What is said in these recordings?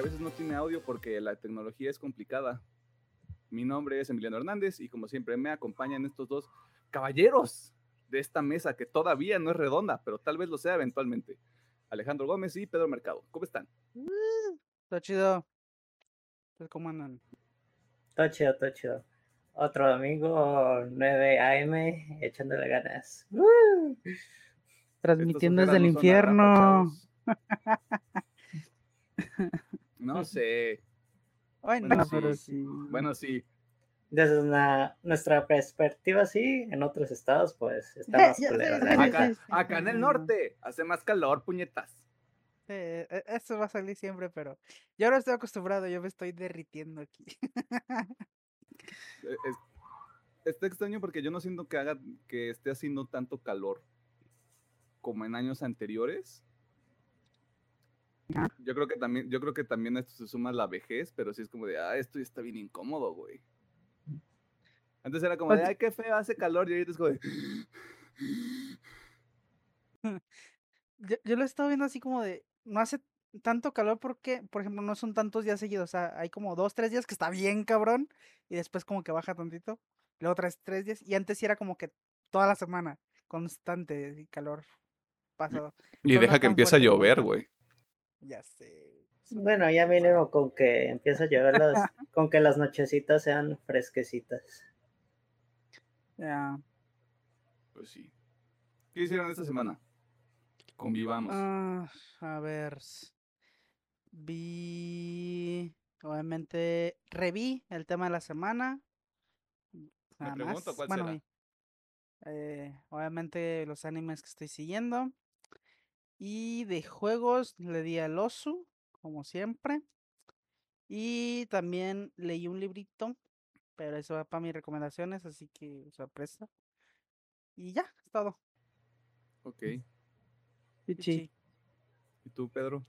que a veces no tiene audio porque la tecnología es complicada. Mi nombre es Emiliano Hernández y como siempre me acompañan estos dos caballeros de esta mesa que todavía no es redonda, pero tal vez lo sea eventualmente. Alejandro Gómez y Pedro Mercado. ¿Cómo están? Está chido. ¿Cómo andan? Está chido, está chido. Otro domingo, 9 AM, echándole ganas. Transmitiendo desde el infierno. No sé. Bueno, Bueno, pero sí. sí. Bueno, sí. Desde una- nuestra perspectiva, sí, en otros estados, pues está más culero. Acá, en el norte hace más calor, puñetas. Sí, e- eso va a salir siempre, pero yo ahora estoy acostumbrado, yo me estoy derritiendo aquí. Eh, es- está extraño porque yo no siento que haga que esté haciendo tanto calor como en años anteriores. Yo creo que también, yo creo que también a esto se suma la vejez, pero sí es como de, ah, esto ya está bien incómodo, güey. Antes era como de, Oye. ay, qué feo, hace calor, y ahorita es como de, Yo, yo lo he estado viendo así como de, no hace tanto calor porque, por ejemplo, no son tantos días seguidos, o sea, hay como dos, tres días que está bien cabrón y después como que baja tantito, luego tres, tres días y antes sí era como que toda la semana, constante calor pasado. y no deja que empiece a llover, güey. Ya sé. Bueno, ya mínimo con que empiece a llover, las- con que las nochecitas sean fresquecitas. Ya. Pues sí. ¿Qué hicieron esta semana? Convivamos. Ah, a ver. Vi. Obviamente, reví el tema de la semana. Nada pregunto, más. ¿cuál Bueno, será? eh, obviamente los animes que estoy siguiendo. Y de juegos le di al Osu, como siempre. Y también leí un librito, pero eso va para mis recomendaciones, así que sorpresa. Y ya, es todo. Ok. ¿Y tú, Pedro?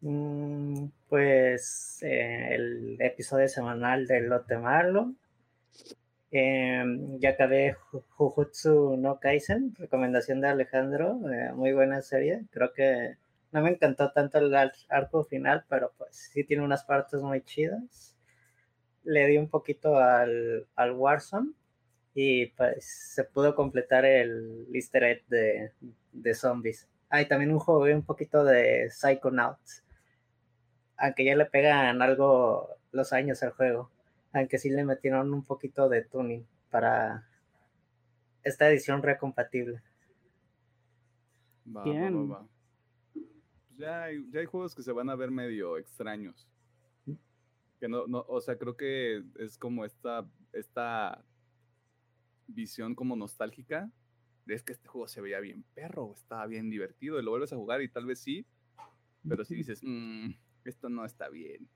Mm, Pues eh, el episodio semanal de Lote Malo. Em, ya acabé Ju- Jujutsu no Kaisen, recomendación de Alejandro, eh, muy buena serie. Creo que no me encantó tanto el ar- arco final, pero pues sí tiene unas partes muy chidas. Le di un poquito al, al Warzone y pues se pudo completar el easter egg de, de zombies. Ah, y también un jugué un poquito de Psychonauts aunque ya le pegan algo los años al juego, aunque sí le metieron un poquito de tuning para esta edición recompatible. Va, va, Bien. va, va. Pues ya, hay, ya hay juegos que se van a ver medio extraños. Que no, no, o sea, creo que es como esta, esta visión como nostálgica de es que este juego se veía bien perro, estaba bien divertido, y lo vuelves a jugar y tal vez sí, pero si dices, "Mm, esto no está bien.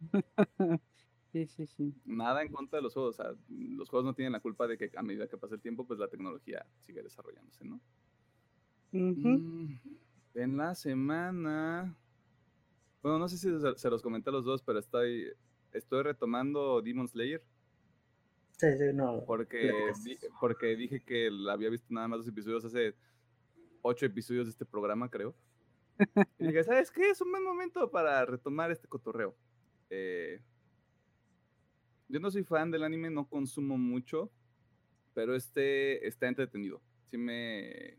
Sí, sí, sí. Nada en contra de los juegos, o sea, los juegos no tienen la culpa de que a medida que pasa el tiempo, pues la tecnología sigue desarrollándose, ¿no? Mm, En la semana. Bueno, no sé si se, los comenté a los dos, pero estoy, estoy retomando Demon Slayer Sí, sí, no. porque, di- porque dije que la había visto nada más dos episodios hace ocho episodios de este programa, creo. Y dije, ¿sabes qué? Es un buen momento para retomar este cotorreo. Eh, yo no soy fan del anime, no consumo mucho, pero este está entretenido. Sí me,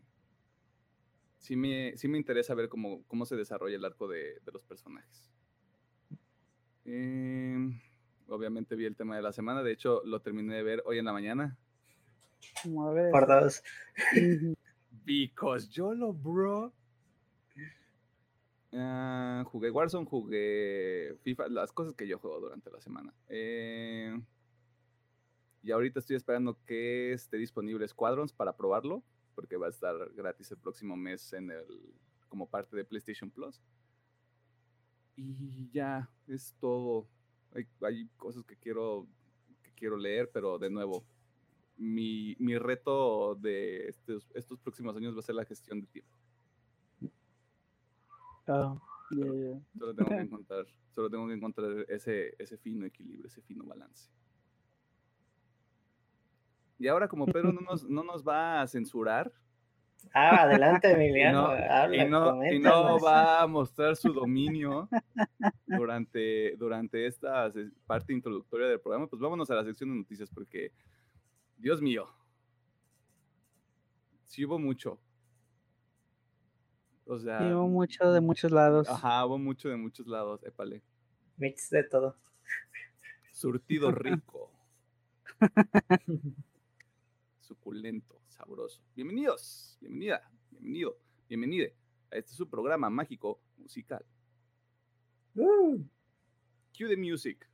sí me, sí me interesa ver cómo, cómo se desarrolla el arco de, de los personajes. Em, obviamente vi el tema de la semana, de hecho lo terminé de ver hoy en la mañana. Como a ver. Por dos. Because YOLO, bro. Ah, jugué Warzone, jugué FIFA, las cosas que yo juego durante la semana. Eh, y ahorita estoy esperando que esté disponible Squadrons para probarlo, porque va a estar gratis el próximo mes en el, como parte de PlayStation Plus. Y ya, es todo. Hay, hay cosas que quiero, que quiero leer, pero de nuevo, mi, mi reto de estos, estos próximos años va a ser la gestión de tiempo. Solo tengo que encontrar, solo tengo que encontrar ese, ese fino equilibrio, ese fino balance. Y ahora, como Pedro no nos, no nos va a censurar, Ah, adelante, Y Emiliano. no, habla, y no, y no va a mostrar su dominio durante, durante esta parte introductoria del programa, pues vámonos a la sección de noticias porque, Dios mío, sí hubo mucho. O sea, Llevo mucho de muchos lados. ajá, hubo mucho de muchos lados, épale. Mix de todo. Surtido rico, suculento, sabroso. Bienvenidos, bienvenida, bienvenido, bienvenide a este su programa mágico musical. Uh, Cue the music.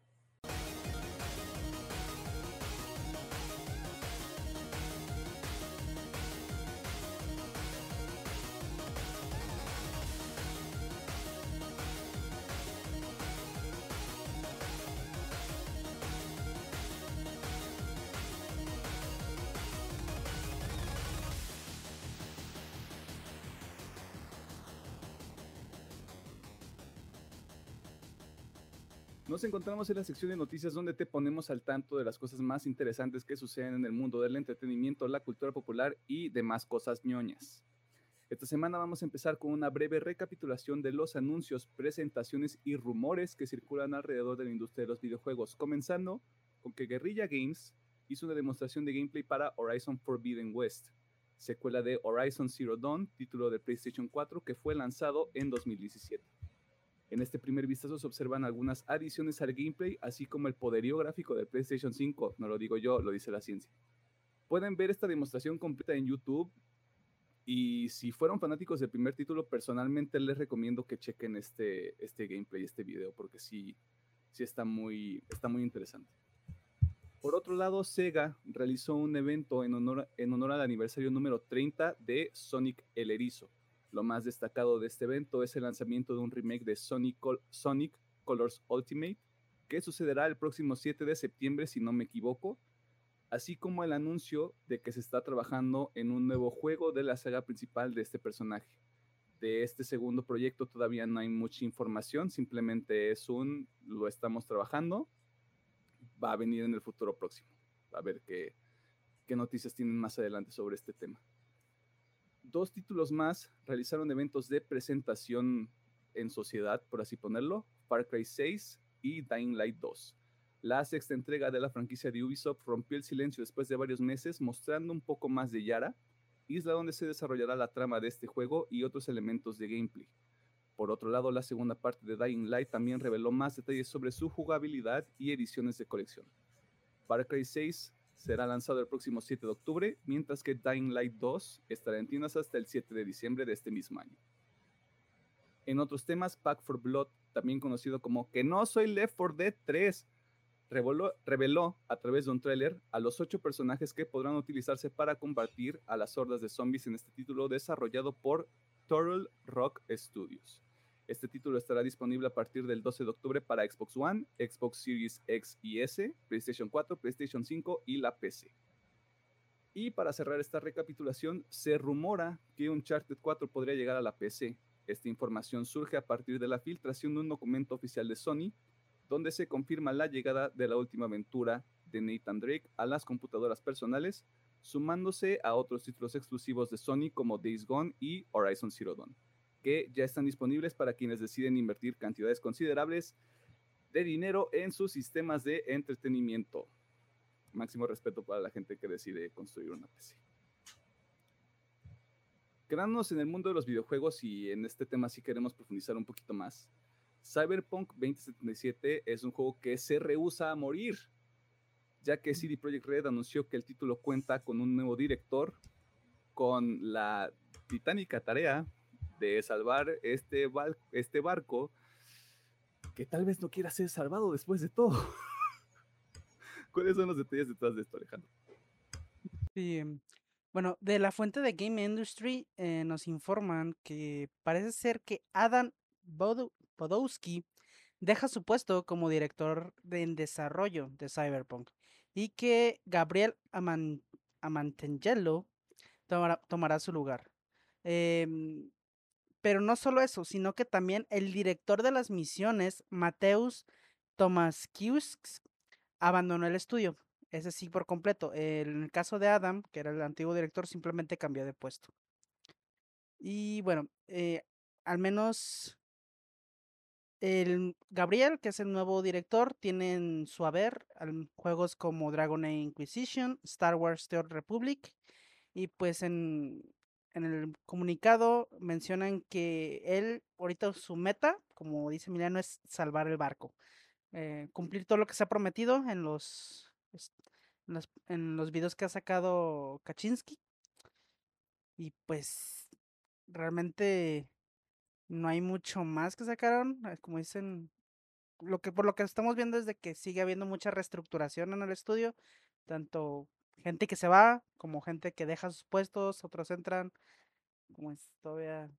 Nos encontramos en la sección de noticias donde te ponemos al tanto de las cosas más interesantes que suceden en el mundo del entretenimiento, la cultura popular y demás cosas ñoñas. Esta semana vamos a empezar con una breve recapitulación de los anuncios, presentaciones y rumores que circulan alrededor de la industria de los videojuegos, comenzando con que Guerrilla Games hizo una demostración de gameplay para Horizon Forbidden West, secuela de Horizon Zero Dawn, título de PlayStation 4 que fue lanzado en 2017. En este primer vistazo se observan algunas adiciones al gameplay, así como el poderío gráfico del PlayStation 5. No lo digo yo, lo dice la ciencia. Pueden ver esta demostración completa en YouTube. Y si fueron fanáticos del primer título, personalmente les recomiendo que chequen este, este gameplay, este video, porque sí, sí está, muy, está muy interesante. Por otro lado, Sega realizó un evento en honor, en honor al aniversario número 30 de Sonic el Erizo. Lo más destacado de este evento es el lanzamiento de un remake de Sonic, Col- Sonic Colors Ultimate, que sucederá el próximo 7 de septiembre, si no me equivoco, así como el anuncio de que se está trabajando en un nuevo juego de la saga principal de este personaje. De este segundo proyecto todavía no hay mucha información, simplemente es un lo estamos trabajando, va a venir en el futuro próximo. A ver qué, qué noticias tienen más adelante sobre este tema dos títulos más realizaron eventos de presentación en sociedad, por así ponerlo, Far Cry 6 y Dying Light 2. La sexta entrega de la franquicia de Ubisoft rompió el silencio después de varios meses, mostrando un poco más de Yara, isla donde se desarrollará la trama de este juego y otros elementos de gameplay. Por otro lado, la segunda parte de Dying Light también reveló más detalles sobre su jugabilidad y ediciones de colección. Far Cry 6 será lanzado el próximo 7 de octubre, mientras que Dying Light 2 estará en tiendas hasta el 7 de diciembre de este mismo año. En otros temas, Pack for Blood, también conocido como Que no soy Left 4 Dead 3, reveló, a través de un tráiler a los ocho personajes que podrán utilizarse para combatir a las hordas de zombies en este título desarrollado por Turtle Rock Studios. Este título estará disponible a partir del 12 de octubre para Xbox One, Xbox Series X y S, PlayStation 4, PlayStation 5 y la PC. Y para cerrar esta recapitulación, se rumora que Uncharted 4 podría llegar a la PC. Esta información surge a partir de la filtración de un documento oficial de Sony, donde se confirma la llegada de la última aventura de Nathan Drake a las computadoras personales, sumándose a otros títulos exclusivos de Sony como Days Gone y Horizon Zero Dawn que ya están disponibles para quienes deciden invertir cantidades considerables de dinero en sus sistemas de entretenimiento. Máximo respeto para la gente que decide construir una PC. Quedándonos en el mundo de los videojuegos y en este tema sí queremos profundizar un poquito más. Cyberpunk 2077 es un juego que se rehúsa a morir, ya que CD Projekt Red anunció que el título cuenta con un nuevo director, con la titánica tarea de salvar este, bar este barco que tal vez no quiera ser salvado después de todo. ¿Cuáles son los detalles detrás de esto, Alejandro? Sí, bueno, de la fuente de Game Industry eh, nos informan que parece ser que Adam Bodo Podowski deja su puesto como director de, desarrollo de Cyberpunk y que Gabriel Aman Amantangelo tomará, tomará su lugar. Eh, pero no solo eso, sino que también el director de las misiones, Mateus Tomaskiewicz, abandonó el estudio. Ese sí por completo. En el caso de Adam, que era el antiguo director, simplemente cambió de puesto. Y bueno, eh, al menos el Gabriel, que es el nuevo director, tiene en su haber juegos como Dragon Age Inquisition, Star Wars The Old Republic, y pues en, en el comunicado mencionan que él, ahorita su meta, como dice Emiliano, es salvar el barco. Eh, cumplir todo lo que se ha prometido en los, en los, en los videos que ha sacado Kaczynski. Y pues realmente no hay mucho más que sacaron. Eh, como dicen, lo que por lo que estamos viendo es de que sigue habiendo mucha reestructuración en el estudio. Tanto gente que se va, como gente que deja sus puestos, otros entran. Como es todavía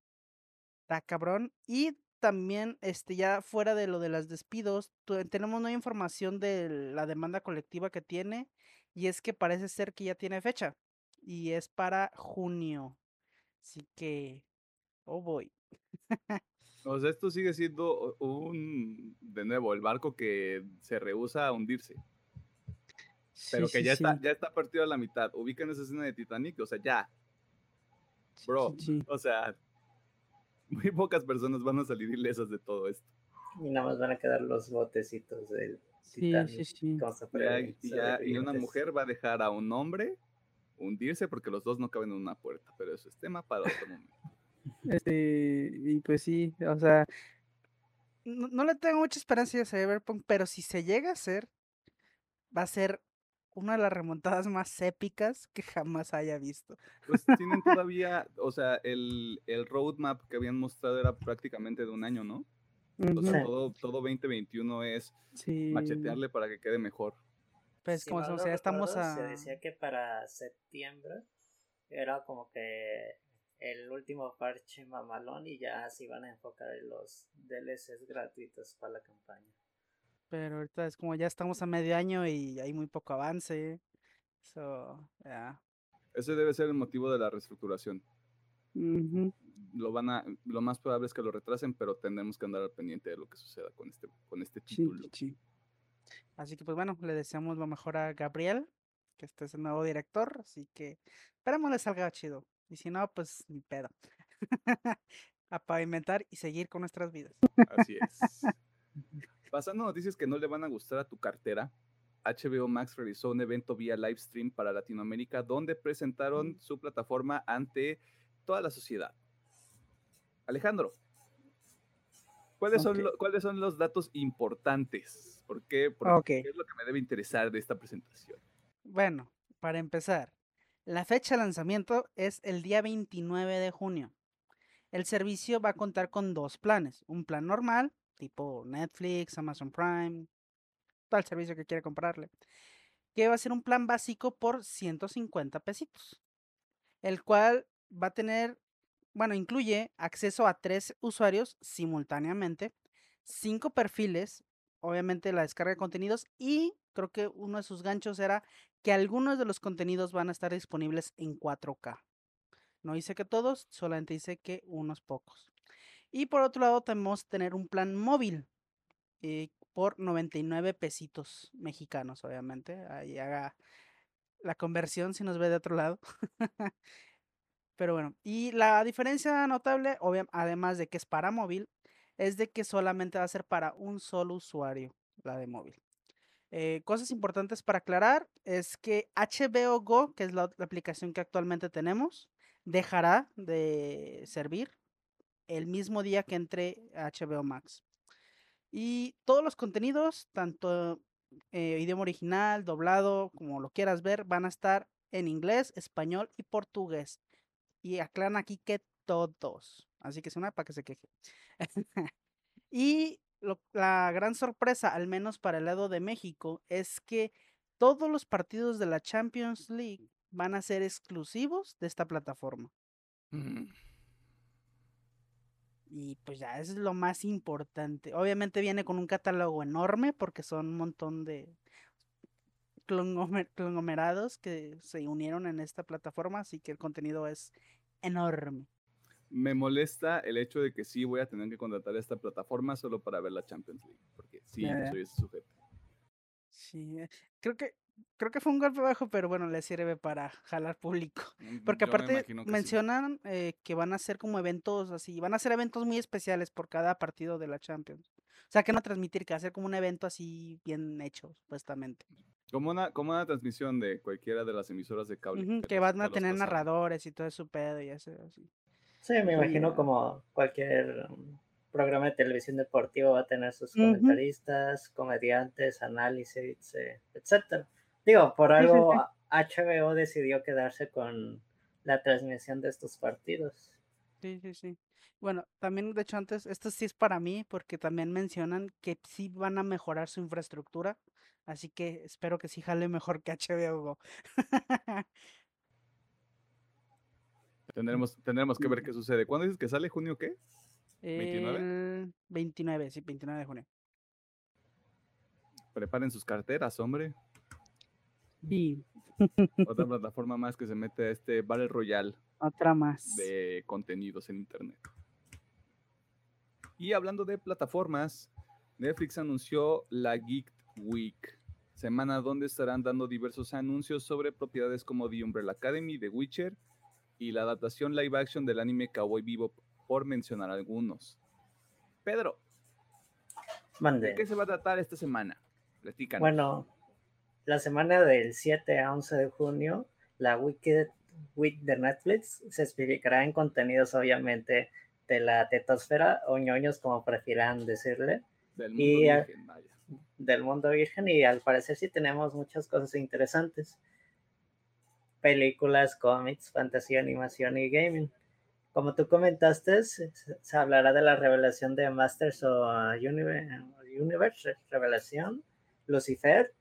está cabrón. Y también, este, ya fuera de lo de los despidos, tenemos nueva información de la demanda colectiva que tiene. Y es que parece ser que ya tiene fecha. Y es para junio. Así que, oh boy. O sea, esto sigue siendo un, de nuevo, el barco que se rehúsa a hundirse. Pero que ya, Está, ya está partido a la mitad. Ubican esa escena de Titanic, o sea, ya. Bro, o sea, muy pocas personas van a salir ilesas de todo esto. Y nada más van a quedar los botecitos del Titanic. y una mujer va a dejar a un hombre hundirse porque los dos no caben en una puerta, pero eso es tema para otro momento. Este, y pues sí, o sea, no, le tengo mucha esperanza a Cyberpunk, pero si se llega a hacer, va a ser una de las remontadas más épicas que jamás haya visto. Pues tienen todavía, o sea, el, el roadmap que habían mostrado era prácticamente de un año, ¿no? O sea, todo, todo 2021 es machetearle para que quede mejor. Pues como o sea, estamos a... Se decía que para septiembre era como que el último parche mamalón y ya se iban a enfocar en los DLCs gratuitos para la campaña. Pero ahorita es como ya estamos a medio año y hay muy poco avance. So, yeah. Ese debe ser el motivo de la reestructuración. Lo van a, lo más probable es que lo retrasen, pero tendremos que andar al pendiente de lo que suceda con este, con este título. Así que pues bueno, le deseamos lo mejor a Gabriel, que este es el nuevo director, así que esperemos le salga chido. Y si no, pues ni pedo. a pavimentar y seguir con nuestras vidas. Así es. Pasando noticias que no le van a gustar a tu cartera, HBO Max realizó un evento vía live stream para Latinoamérica donde presentaron su plataforma ante toda la sociedad. Alejandro, ¿cuáles, son, ¿cuáles son los datos importantes? ¿Por qué? ¿Qué es lo que me debe interesar de esta presentación? Bueno, para empezar, la fecha de lanzamiento es el día 29 de junio. El servicio va a contar con dos planes. Un plan normal, tipo Netflix, Amazon Prime, tal servicio que quiera comprarle. Que va a ser un plan básico por 150 pesitos. El cual va a tener, bueno, incluye acceso a tres usuarios simultáneamente, cinco perfiles, obviamente la descarga de contenidos y creo que uno de sus ganchos era que algunos de los contenidos van a estar disponibles en 4K. No dice que todos, solamente dice que unos pocos. Y por otro lado, tenemos tener un plan móvil eh, por 99 pesitos mexicanos, obviamente. Ahí haga la conversión si nos ve de otro lado. Pero bueno, y la diferencia notable, además de que es para móvil, es de que solamente va a ser para un solo usuario, la de móvil. Eh, cosas importantes para aclarar es que HBO Go, que es la, aplicación que actualmente tenemos, dejará de servir el mismo día que entre HBO Max. Y todos los contenidos, tanto eh, idioma original, doblado, como lo quieras ver, van a estar en inglés, español y portugués. Y aclaran aquí que todos. Así que es una para que se queje. y la gran sorpresa, al menos para el lado de México, es que todos los partidos de la Champions League van a ser exclusivos de esta plataforma. Mm. Y pues ya es lo más importante. Obviamente viene con un catálogo enorme porque son un montón de conglomerados que se unieron en esta plataforma, así que el contenido es enorme me molesta el hecho de que sí voy a tener que contratar esta plataforma solo para ver la Champions League, porque sí, soy ese sujeto. Sí, eh, creo que creo que fue un golpe bajo, pero bueno, le sirve para jalar público. Mm, Porque yo aparte imagino que sí. mencionan eh, que van a ser como eventos así, van a ser eventos muy especiales por cada partido de la Champions. O sea, que no transmitir, que va a ser como un evento así bien hecho, supuestamente. Como una, como una transmisión de cualquiera de las emisoras de cable. Que que los- van a tener narradores y todo su pedo y eso, así. Sí, me imagino como cualquier um, programa de televisión deportivo va a tener sus comentaristas, comediantes, análisis, eh, etcétera. Digo, por Sí, sí, algo sí. HBO decidió quedarse con la transmisión de estos partidos. Sí, sí, sí. Bueno, también, de hecho, antes, esto sí es para mí, porque también mencionan que sí van a mejorar su infraestructura, así que espero que sí jale mejor que HBO. Tendremos, tendremos que ver qué sucede. ¿Cuándo dices que sale? ¿Junio qué? ¿29? El 29, sí, 29 de junio. Preparen sus carteras, hombre. Y Otra plataforma más que se mete a este Battle Royale otra más. de contenidos en internet. Y hablando de plataformas, Netflix anunció la Geek Week, semana donde estarán dando diversos anuncios sobre propiedades como The Umbrella Academy, The Witcher y la adaptación live action del anime Cowboy Vivo, por mencionar algunos. Pedro, Mande. ¿de qué se va a tratar esta semana? Platícanos. Bueno, la semana del 7 a 11 de junio, la Wicked Week de Netflix se explicará en contenidos, obviamente, de la tetosfera o ñoños, como prefieran decirle, del mundo y, virgen, vaya. del mundo virgen. Y al parecer, sí tenemos muchas cosas interesantes: películas, cómics, fantasía, animación y gaming. Como tú comentaste, se, se hablará de la revelación de Masters of Universe Revelación, Lucifer,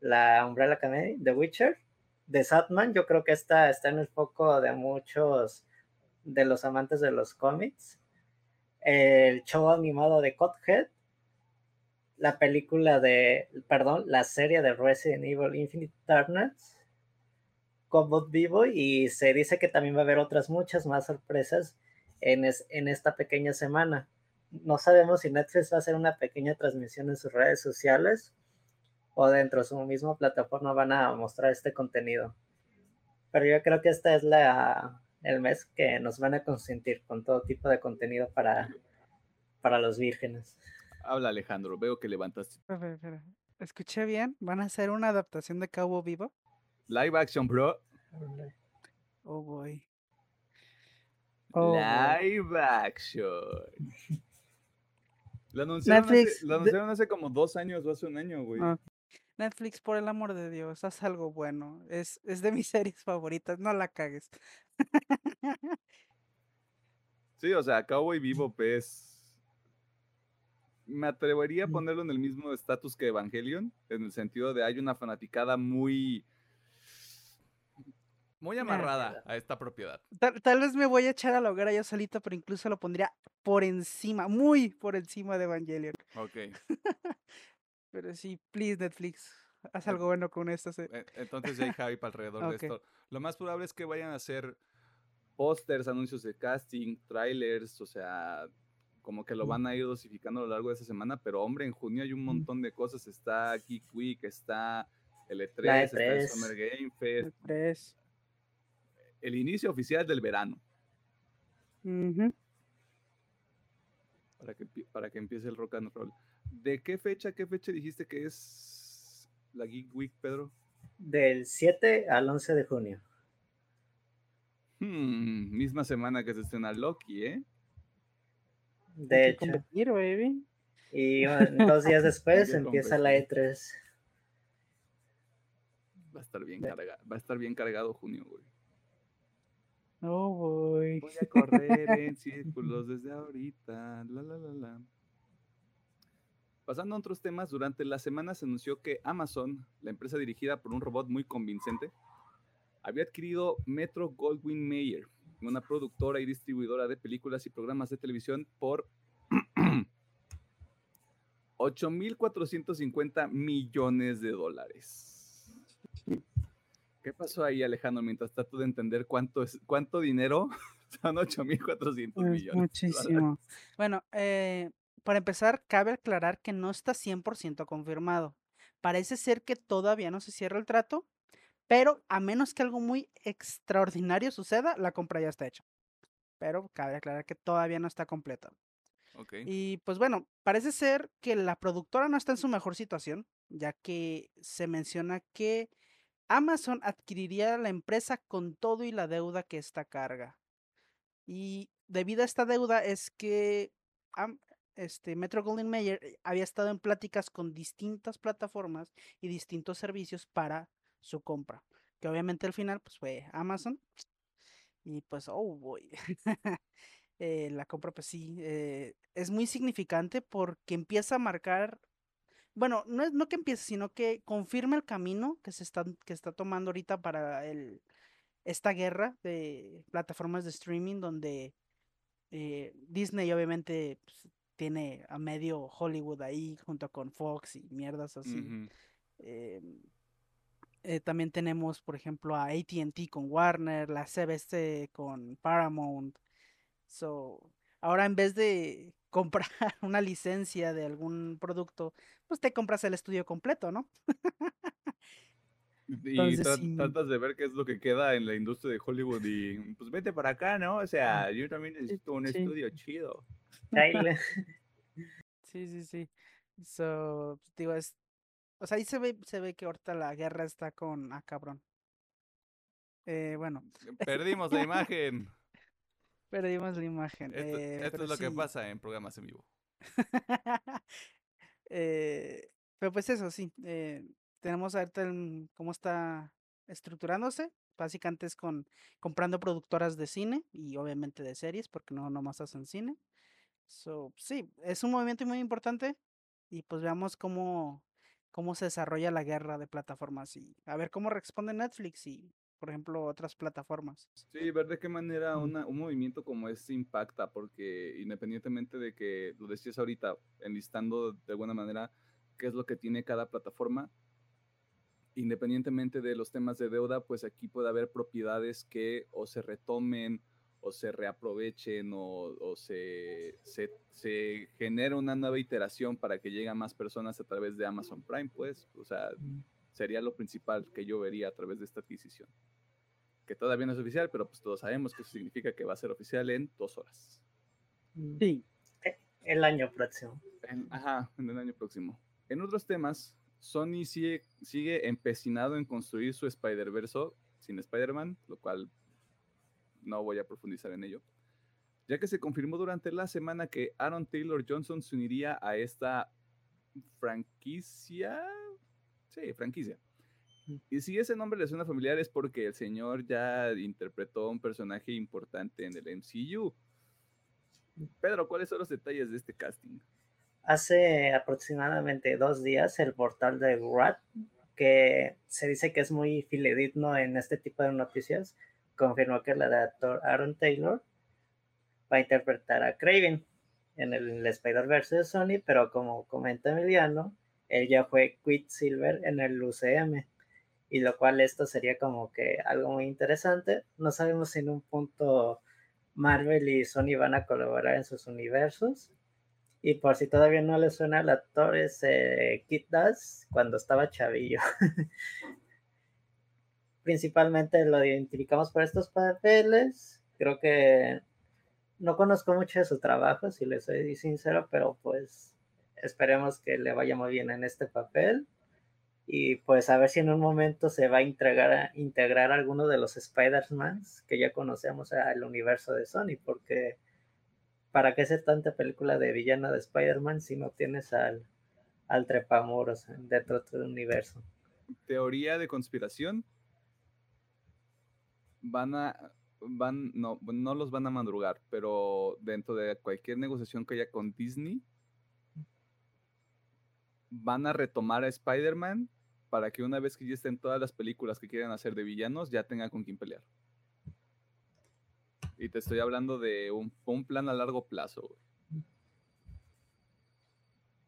la Umbrella Academy, The Witcher, The Satman. Yo creo que esta está en el foco de muchos de los amantes de los cómics. El show animado de Cuphead, la película de, perdón, la serie de Resident Evil Infinite Darkness, Combat Vivo y se dice que también va a haber otras muchas más sorpresas en, es, en esta pequeña semana. No sabemos si Netflix va a hacer una pequeña transmisión en sus redes sociales o dentro de su misma plataforma van a mostrar este contenido. Pero yo creo que esta es la, el mes que nos van a consentir con todo tipo de contenido para, para los vírgenes. Habla Alejandro, veo que levantaste. Espera, espera. ¿Escuché bien? ¿Van a hacer una adaptación de Cabo Vivo? Live action, bro. Oh boy. Oh, boy. Live action. Lo anunciaron, Netflix, hace, lo anunciaron hace como dos años o hace un año, güey. Ah. Netflix, por el amor de Dios, haz algo bueno. Es, es de mis series favoritas, no la cagues. Sí, o sea, Cowboy Vivo es. Me atrevería a Mm. ponerlo en el mismo estatus que Evangelion, en el sentido de hay una fanaticada muy. Muy amarrada a esta propiedad. Tal, tal vez me voy a echar a la hoguera yo solito, pero incluso lo pondría por encima, muy por encima de Evangelion. Ok. Pero sí, please Netflix, haz algo bueno con esto. se- E- Entonces ya hay hype alrededor de esto. Lo más probable es que vayan a hacer pósters, anuncios de casting, trailers, o sea, como que lo van a ir dosificando a lo largo de esa semana, pero hombre, en junio hay un montón de cosas. Está Geek Week, está el E3, La está el E3. Summer Game Fest, Tres. el inicio oficial del verano, para que, para que empiece el rock and roll. ¿De qué fecha, qué fecha dijiste que es la Geek Week, Pedro? Del 7 al 11 de junio. Hmm, misma semana que se estrena Loki, ¿eh? De hecho. competir, baby. Y bueno, dos días después empieza la E competir. E3. Va a estar bien cargado, va a estar bien cargado junio, güey. Oh, boy. Voy a correr en círculos desde ahorita. La, la, la, la. Pasando a otros temas, durante la semana se anunció que Amazon, la empresa dirigida por un robot muy convincente, había adquirido Metro Goldwyn Mayer, una productora y distribuidora de películas y programas de televisión por 8.450 millones de dólares. ¿Qué pasó ahí, Alejandro? Mientras trato de entender cuánto es, cuánto dinero son 8.400 Es millones. muchísimo. Bueno, eh, para empezar, cabe aclarar que no está 100% confirmado, parece ser que todavía no se cierra el trato, pero a menos que algo muy extraordinario suceda, la compra ya está hecha. Pero cabe aclarar que todavía no está completa. Ok. Y pues bueno, parece ser que la productora no está en su mejor situación, ya que se menciona que Amazon adquiriría la empresa con todo y la deuda que esta carga. Y debido a esta deuda es que este, Metro Golden Mayer eh, había estado en pláticas con distintas plataformas y distintos servicios para su compra. Que obviamente al final pues fue Amazon. Y pues, oh boy. eh, la compra pues sí, eh, es muy significante porque empieza a marcar, bueno, no es no que empiece, sino que confirma el camino que se está, que está tomando ahorita para el, esta guerra de plataformas de streaming donde eh, Disney obviamente pues, tiene a medio Hollywood ahí junto con Fox y mierdas así. Em, eh, también tenemos, por ejemplo, a AT&T con Warner, la CBS con Paramount. So, ahora en vez de comprar una licencia de algún producto, pues te compras el estudio completo, ¿no? Y Entonces, tra- sí. tratas de ver qué es lo que queda en la industria de Hollywood y pues vete para acá, ¿no? O sea, yo también necesito un sí. estudio chido. Sí, sí, sí. So, pues, digo, es, o sea, ahí se ve, se ve que ahorita la guerra está con, ah, cabrón. Eh, bueno, Perdimos la imagen. perdimos la imagen. Esto, eh, esto es lo que pasa en programas en vivo. Eh, pero pues eso, sí. eh, tenemos ahorita el- cómo está estructurándose. Básicamente es con comprando productoras de cine y obviamente de series, porque no nomás hacen cine. So, sí, es un movimiento muy importante. Y pues veamos cómo, cómo se desarrolla la guerra de plataformas y a ver cómo responde Netflix y, por ejemplo, otras plataformas. Sí, ver de qué manera una- un movimiento como este impacta, porque independientemente de que lo decías ahorita, enlistando de alguna manera qué es lo que tiene cada plataforma, independientemente de los temas de deuda, pues aquí puede haber propiedades que o se retomen o se reaprovechen o, o se, se, se genera una nueva iteración para que lleguen más personas a través de Amazon Prime, pues, o sea, sería lo principal que yo vería a través de esta adquisición. Que todavía no es oficial, pero pues todos sabemos que eso significa que va a ser oficial en dos horas. Sí. el año próximo. En- ajá, en el año próximo. En otros temas, Sony sigue, sigue empecinado en construir su Spider-Verse sin Spider-Man, lo cual no voy a profundizar en ello. Ya que se confirmó durante la semana que Aaron Taylor Johnson se uniría a esta franquicia. Sí, franquicia. Y si ese nombre le suena familiar es porque el señor ya interpretó un personaje importante en el MCU. Pedro, ¿cuáles son los detalles de este casting? Hace aproximadamente dos días el portal de Rat, que se dice que es muy fidedigno en este tipo de noticias, confirmó que el actor Aaron Taylor va a interpretar a Craven en el Spider-Verse de Sony, pero como comenta Emiliano, él ya fue Quicksilver en el UCM, y lo cual esto sería como que algo muy interesante. No sabemos si en un punto Marvel y Sony van a colaborar en sus universos. Y por si todavía no le suena al actor, es eh, Kid Das cuando estaba chavillo. Principalmente lo identificamos por estos papeles. Creo que no conozco mucho de su trabajo, si le soy sincero, pero pues esperemos que le vaya muy bien en este papel. Y pues a ver si en un momento se va a integrar, a, integrar alguno de los Spider-Man que ya conocemos al universo de Sony, porque ¿para qué hacer tanta película de villano de Spider-Man si no tienes al, al trepamuros dentro de tu universo? Teoría de conspiración. Van a. Van, no, no los van a madrugar, pero dentro de cualquier negociación que haya con Disney, van a retomar a Spider-Man para que una vez que ya estén todas las películas que quieran hacer de villanos, ya tengan con quién pelear. Y te estoy hablando de un, plan a largo plazo, güey.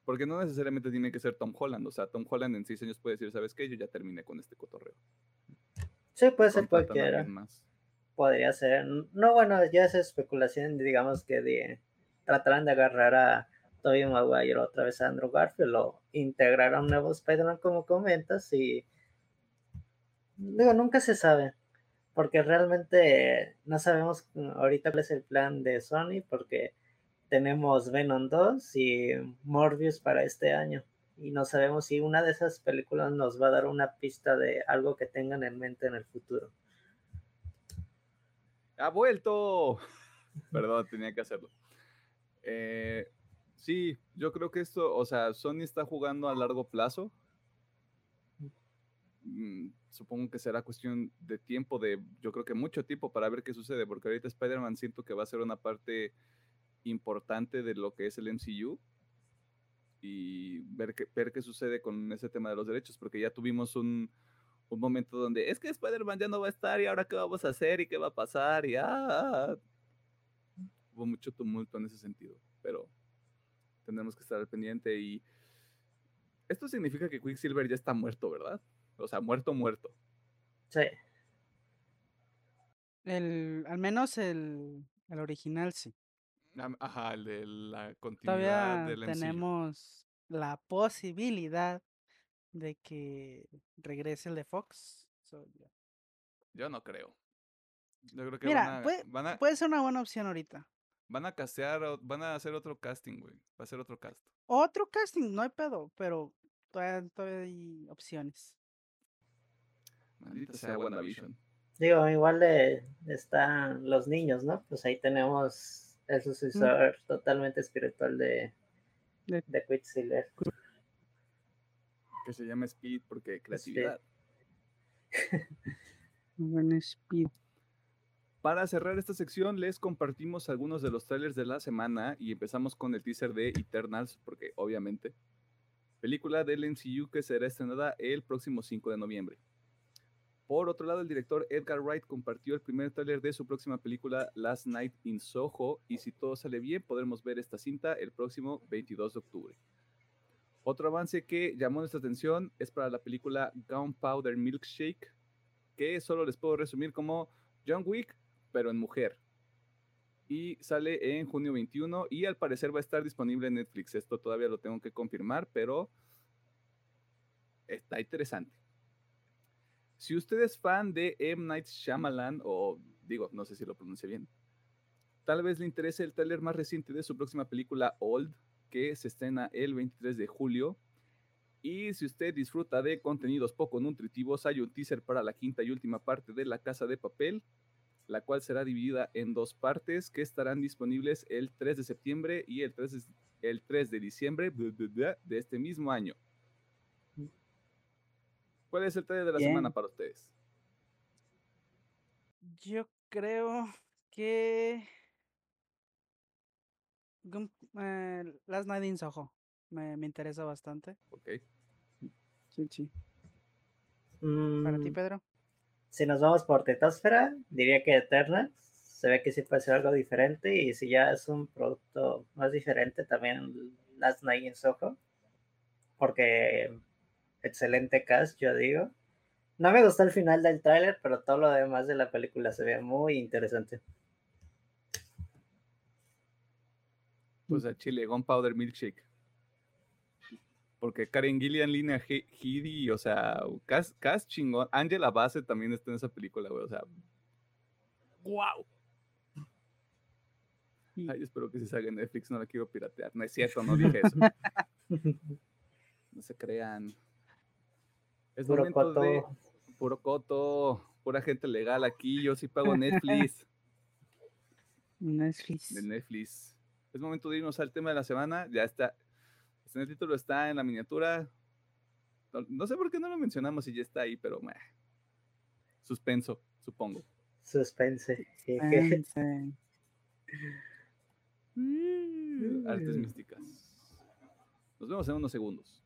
Porque no necesariamente tiene que ser Tom Holland. O sea, Tom Holland en seis años puede decir, ¿sabes qué? Yo ya terminé con este cotorreo. Sí, puede ser a cualquiera. más. Podría ser. No, bueno, ya es especulación, digamos que de, tratarán de agarrar a Tobey Maguire otra vez a Andrew Garfield, lo integraron nuevo Spider-Man como comentas y digo, nunca se sabe, porque realmente no sabemos ahorita cuál es el plan de Sony, porque tenemos Venom 2 y Morbius para este año. Y no sabemos si una de esas películas nos va a dar una pista de algo que tengan en mente en el futuro. ¡Ha vuelto! Perdón, tenía que hacerlo. Eh, sí, yo creo que esto, o sea, Sony está jugando a largo plazo. Mm, supongo que será cuestión de tiempo, de yo creo que mucho tiempo para ver qué sucede, porque ahorita Spider-Man siento que va a ser una parte importante de lo que es el MCU y ver qué, ver qué sucede con ese tema de los derechos, porque ya tuvimos un, un momento donde es que Spider-Man ya no va a estar y ahora qué vamos a hacer y qué va a pasar y ah, hubo mucho tumulto en ese sentido, pero tenemos que estar al pendiente y esto significa que Quicksilver ya está muerto, ¿verdad? O sea, muerto, muerto. Sí. El, al menos el, el original sí. Ajá, el de la continuidad Todavía tenemos la posibilidad de que regrese el de Fox. Yo no creo. Yo creo que Mira, van a, puede, ser una buena opción ahorita. Van a castear, van a hacer otro casting, güey. Va a ser otro cast. Otro casting, no hay pedo, pero todavía, hay opciones. Maldita sea WandaVision. Digo, igual están los niños, ¿no? Pues ahí tenemos el sucesor totalmente espiritual de, de, de Quicksilver. Que se llama Speed porque creatividad. Buen Speed. Para cerrar esta sección, les compartimos algunos de los trailers de la semana y empezamos con el teaser de Eternals, porque obviamente, película del MCU que será estrenada el próximo 5 de noviembre. Por otro lado, el director Edgar Wright compartió el primer tráiler de su próxima película Last Night in Soho y si todo sale bien podremos ver esta cinta el próximo 22 de octubre. Otro avance que llamó nuestra atención es para la película Gunpowder Milkshake, que solo les puedo resumir como John Wick, pero en mujer. Y sale en junio 21 y al parecer va a estar disponible en Netflix. Esto todavía lo tengo que confirmar, pero está interesante. Si usted es fan de M. Night Shyamalan, o digo, no sé si lo pronuncie bien, tal vez le interese el tráiler más reciente de su próxima película Old, que se estrena el 23 de julio. Y si usted disfruta de contenidos poco nutritivos, hay un teaser para la quinta y última parte de La Casa de Papel, la cual será dividida en dos partes que estarán disponibles el 3 de septiembre y el 3 de, el 3 de diciembre de este mismo año. ¿Cuál es el trailer de la semana para ustedes? Yo creo que eh, Last Night in Soho me, me, interesa bastante. Ok. Sí, sí. ¿Para ti, Mm, Pedro? si nos vamos por Tetosfera, diría que Eternals. Se ve que sí puede ser algo diferente y si ya es un producto más diferente, también Last Night in Soho. Porque excelente cast, yo digo. No me gustó el final del tráiler, pero todo lo demás de la película se ve muy interesante. Pues a Chile, Gunpowder Milkshake. Porque Karen Gillian, Lina Headey, o sea, cast, cast chingón. Angela Bassett también está en esa película, güey, o sea. ¡Wow! Ay, espero que se salga en Netflix, no la quiero piratear. No es cierto, no dije eso. no se crean. Es Puro momento coto. de puro coto, pura gente legal aquí. Yo sí pago Netflix. Netflix. de Netflix. Es momento de irnos al tema de la semana. Ya está. En el título está en la miniatura. No, no sé por qué no lo mencionamos y ya está ahí, pero meh. suspenso, supongo. Suspense. Pense. Artes místicas. Nos vemos en unos segundos.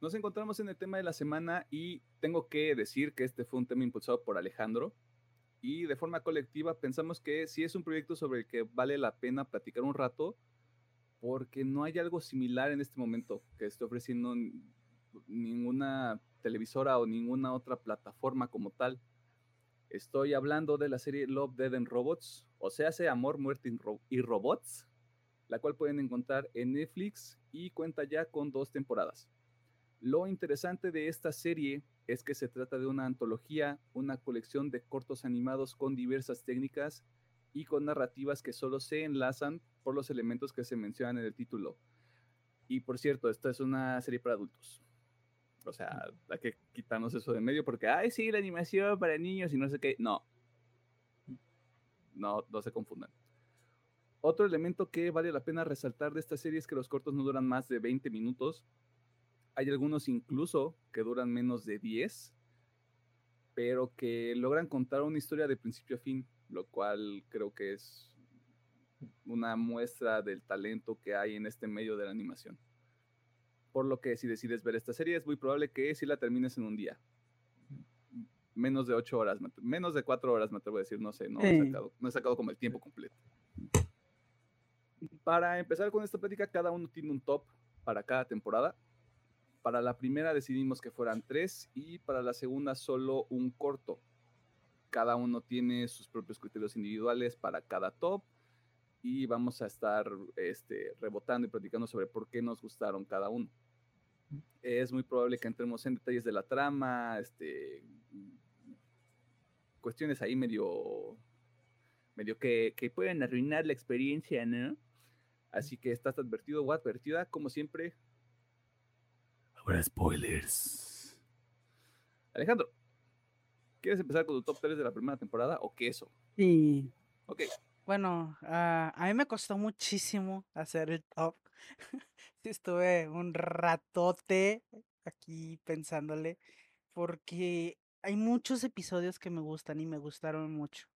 Nos encontramos en el tema de la semana y tengo que decir que este fue un tema impulsado por Alejandro y de forma colectiva pensamos que sí es un proyecto sobre el que vale la pena platicar un rato porque no hay algo similar en este momento que esté ofreciendo ninguna televisora o ninguna otra plataforma como tal. Estoy hablando de la serie Love, Dead and Robots, o sea, hace Amor, Muerte y Robots, la cual pueden encontrar en Netflix y cuenta ya con dos temporadas. Lo interesante de esta serie es que se trata de una antología, una colección de cortos animados con diversas técnicas y con narrativas que solo se enlazan por los elementos que se mencionan en el título. Y por cierto, esta es una serie para adultos. O sea, hay que quitarnos eso de medio porque, ay, sí, la animación para niños y no sé qué. No. No, no se confundan. Otro elemento que vale la pena resaltar de esta serie es que los cortos no duran más de 20 minutos. Hay algunos incluso que duran menos de 10, pero que logran contar una historia de principio a fin, lo cual creo que es una muestra del talento que hay en este medio de la animación. Por lo que si decides ver esta serie, es muy probable que si la termines en un día. Menos de ocho horas, menos de cuatro horas, me atrevo a decir, no sé, no, he sacado, no he sacado como el tiempo completo. Para empezar con esta plática, cada uno tiene un top para cada temporada. Para la primera decidimos que fueran tres y para la segunda solo un corto. Cada uno tiene sus propios criterios individuales para cada top y vamos a estar este, rebotando y platicando sobre por qué nos gustaron cada uno. Es muy probable que entremos en detalles de la trama, este, cuestiones ahí medio, medio que, que pueden arruinar la experiencia, ¿no? Así que estás advertido o advertida, como siempre. Ahora spoilers. Alejandro, ¿quieres empezar con tu top 3 de la primera temporada o qué eso? Sí. Ok. Bueno, ah, a mí me costó muchísimo hacer el top. Estuve un ratote aquí pensándole, porque hay muchos episodios que me gustan y me gustaron mucho.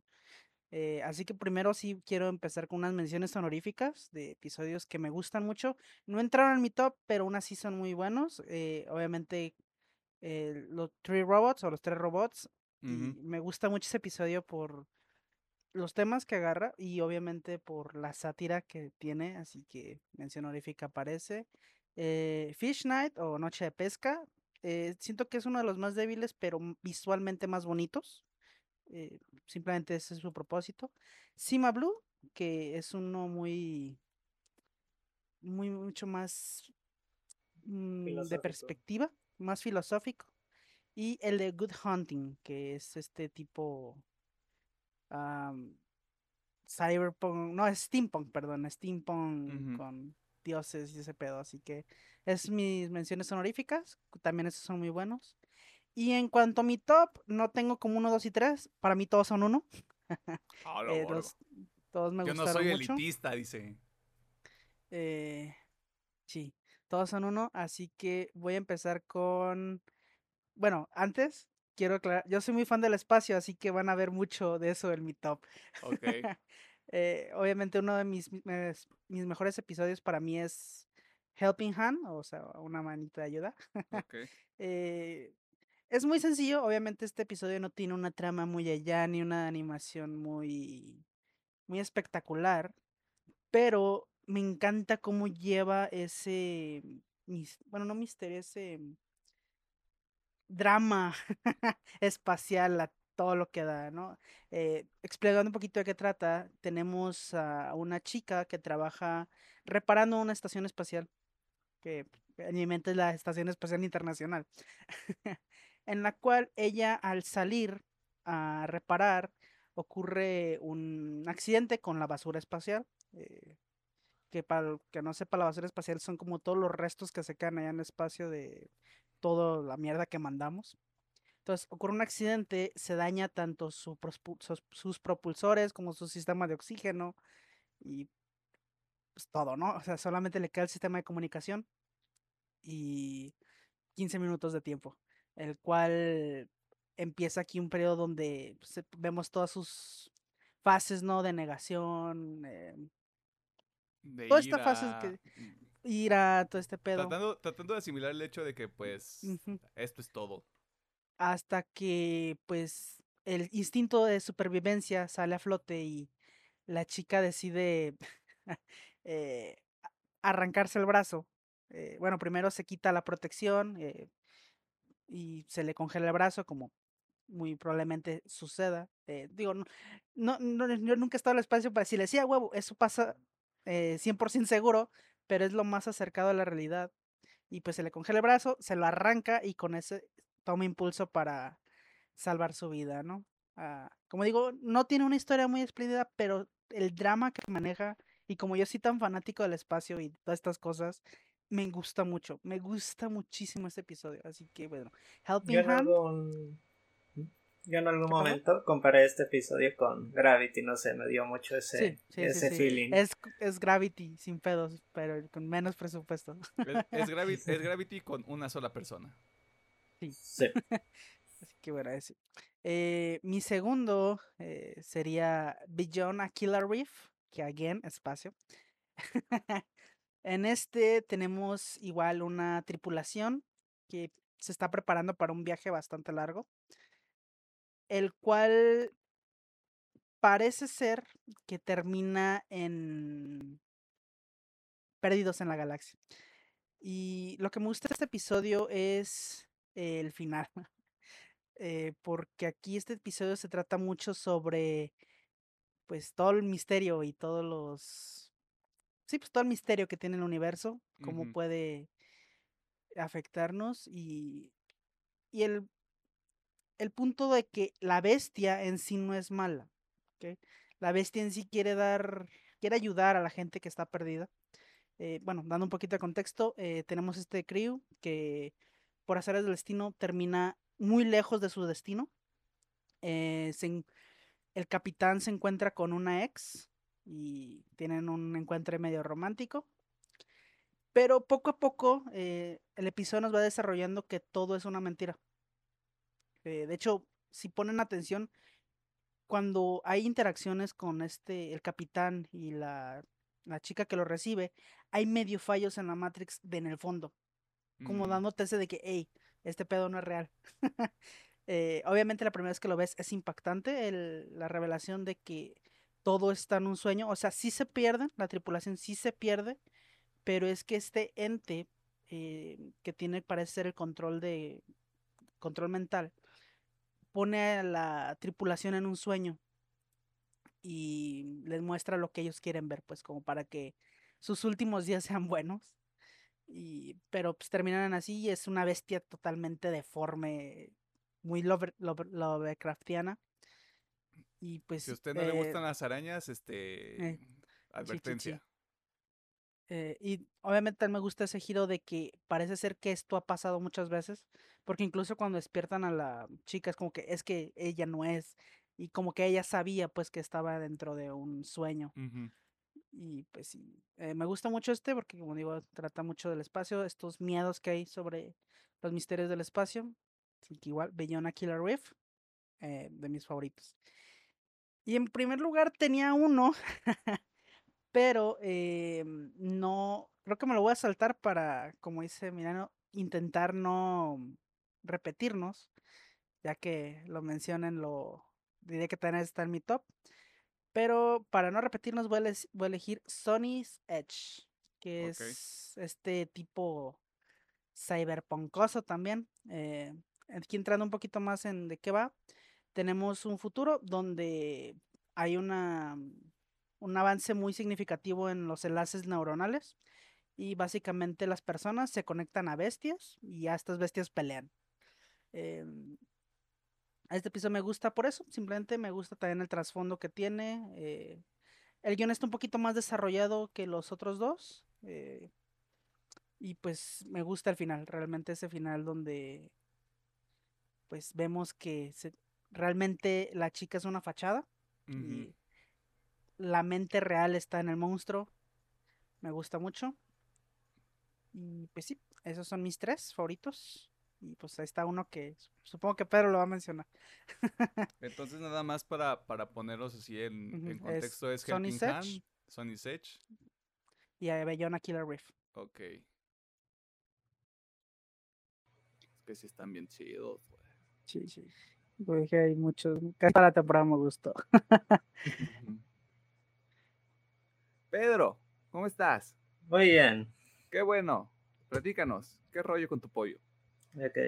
Eh, así que primero sí quiero empezar con unas menciones honoríficas de episodios que me gustan mucho. No entraron en mi top, pero aún así son muy buenos. Eh, obviamente, eh, los Three Robots o los Tres Robots. me gusta mucho ese episodio por los temas que agarra y obviamente por la sátira que tiene, así que mención honorífica aparece. Eh, Fish Night o Noche de Pesca, eh, siento que es uno de los más débiles, pero visualmente más bonitos. Eh, simplemente ese es su propósito. Sima Blue, que es uno muy, muy, mucho más mm, de perspectiva, más filosófico. Y el de Good Hunting, que es este tipo cyberpunk, no, steampunk, perdón, steampunk con dioses y ese pedo, así que es mis menciones honoríficas, también esos son muy buenos. Y en cuanto a mi top, no tengo como uno, dos y tres, para mí todos son uno. Eh, todos me Yo no soy elitista, dice. Eh, sí, todos son uno, así que voy a empezar con... Bueno, antes quiero aclarar, yo soy muy fan del espacio, así que van a ver mucho de eso en mi top. Eh, obviamente uno de mis, mis, mejores episodios para mí es Helping Hand, o sea, una manita de ayuda. Eh, es muy sencillo, obviamente este episodio no tiene una trama muy allá ni una animación muy, muy espectacular, pero me encanta cómo lleva ese, bueno, no misterio, ese drama espacial a todo lo que da, ¿no? Eh, explicando un poquito de qué trata, tenemos a una chica que trabaja reparando una estación espacial, que en mi mente es la Estación Espacial Internacional, en la cual ella al salir a reparar ocurre un accidente con la basura espacial. Eh, que para el que no sepa, la basura espacial son como todos los restos que se quedan allá en el espacio de toda la mierda que mandamos. Entonces ocurre un accidente, se daña tanto sus, propulsores como su sistema de oxígeno y pues todo, ¿no? O sea, solamente le queda el sistema de comunicación y 15 minutos de tiempo, el cual empieza aquí un periodo donde pues, vemos todas sus fases, ¿no? De negación. Eh, toda esta fase que... ira, todo este pedo. Tratando, tratando de asimilar el hecho de que, pues, esto es todo. Hasta que, pues, el instinto de supervivencia sale a flote y la chica decide eh, arrancarse el brazo. Eh, bueno, primero se quita la protección eh, y se le congela el brazo, como muy probablemente suceda. digo, no, no, yo nunca he estado en el espacio para decirle, sí, a huevo, eso pasa 100% seguro, pero es lo más acercado a la realidad. Y pues se le congela el brazo, se lo arranca y con ese toma impulso para salvar su vida, ¿no? Ah, como digo, no tiene una historia muy espléndida, pero el drama que maneja y como yo soy tan fanático del espacio y todas estas cosas, me gusta mucho, me gusta muchísimo este episodio. Así que bueno, Helping Hand. Yo en algún momento comparé este episodio con Gravity, no sé, me dio mucho ese, ese feeling. Es, es, Gravity sin pedos, pero con menos presupuesto. Es, es, Gravity, con una sola persona. Sí. Así que bueno, ese. Eh, mi segundo eh, sería Beyond a Killer Reef, que again, espacio. en este tenemos igual una tripulación que se está preparando para un viaje bastante largo el cual parece ser que termina en Perdidos en la Galaxia. Y lo que me gusta de este episodio es el final. Eh, porque aquí este episodio se trata mucho sobre pues todo el misterio y todos los sí pues todo el misterio que tiene el universo cómo puede afectarnos y y el el punto de que la bestia en sí no es mala. La bestia en sí quiere dar, quiere ayudar a la gente que está perdida. Eh, bueno, dando un poquito de contexto, eh, tenemos este crew que por hacer el destino termina muy lejos de su destino. Eh, el capitán se encuentra con una ex y tienen un encuentro medio romántico. Pero poco a poco el episodio nos va desarrollando que todo es una mentira. Eh, de hecho, si ponen atención, cuando hay interacciones con este, el capitán y la, chica que lo recibe, hay medio fallos en la Matrix de en el fondo. Como mm. dándote ese de que, hey, este pedo no es real. Eh, obviamente la primera vez que lo ves es impactante la revelación de que todo está en un sueño. O sea, sí se pierden, la tripulación sí se pierde, pero es que este ente eh, que tiene, parece ser el control de control mental, pone a la tripulación en un sueño y les muestra lo que ellos quieren ver, pues como para que sus últimos días sean buenos. Y, pero pues terminan así y es una bestia totalmente deforme, muy Lovecraftiana. Y pues. Si a usted no le eh, gustan las arañas, este. Eh, advertencia. Eh, y obviamente me gusta ese giro de que parece ser que esto ha pasado muchas veces, porque incluso cuando despiertan a la chica es como que es que ella no es, y como que ella sabía pues que estaba dentro de un sueño. Y pues sí, eh, me gusta mucho este porque como digo, trata mucho del espacio, estos miedos que hay sobre los misterios del espacio. Así que igual, Beyond Killer Reef, eh, de mis favoritos. Y en primer lugar tenía uno pero eh, no, creo que me lo voy a saltar para, como dice Mirano, intentar no repetirnos, ya que lo mencionen, lo diré que también está en mi top. Pero para no repetirnos voy a, elegir Sony's Edge, que es este tipo cyberpunkoso también. Eh, aquí entrando un poquito más en de qué va, tenemos un futuro donde hay una un avance muy significativo en los enlaces neuronales y básicamente las personas se conectan a bestias y a estas bestias pelean. Em, este episodio me gusta por eso, simplemente me gusta también el trasfondo que tiene. Eh, el guion está un poquito más desarrollado que los otros dos. Eh, y pues me gusta el final, realmente ese final donde pues vemos que realmente la chica es una fachada y la mente real está en el monstruo. Me gusta mucho. Y pues sí, esos son mis tres favoritos. Y pues ahí está uno que supongo que Pedro lo va a mencionar. Entonces nada más para, para ponerlos así en, contexto es, Sony Sage. Sony Sage. Y a Bellona Killer Reef. Ok. Es que sí están bien chidos, güey. Sí, sí. Porque hay muchos. Casi para la temporada me gustó. Pedro, ¿cómo estás? Muy bien. Qué bueno. Platícanos, ¿qué rollo con tu pollo? Ok.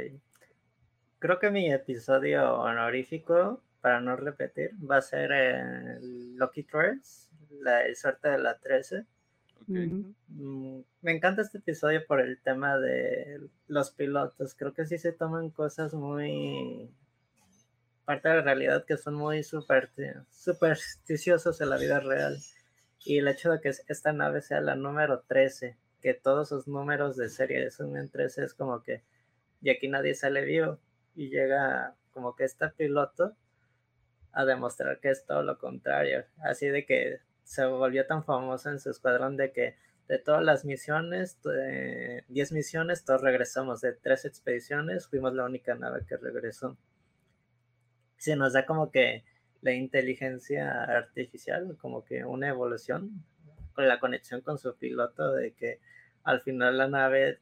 Creo que mi episodio honorífico, para no repetir, va a ser el Lucky Trolls, la suerte de la 13. Mm, me encanta este episodio por el tema de los pilotos. Creo que sí se toman cosas muy parte de la realidad que son muy super, supersticiosos en la vida real. Y el hecho de que esta nave sea la número 13, que todos sus números de serie son en 13, es como que, y aquí nadie sale vivo. Y llega como que este piloto a demostrar que es todo lo contrario. Así de que se volvió tan famoso en su escuadrón de que de todas las misiones, 10 misiones, todos regresamos. De tres expediciones, fuimos la única nave que regresó se nos da como que la inteligencia artificial, como que una evolución con la conexión con su piloto de que al final la nave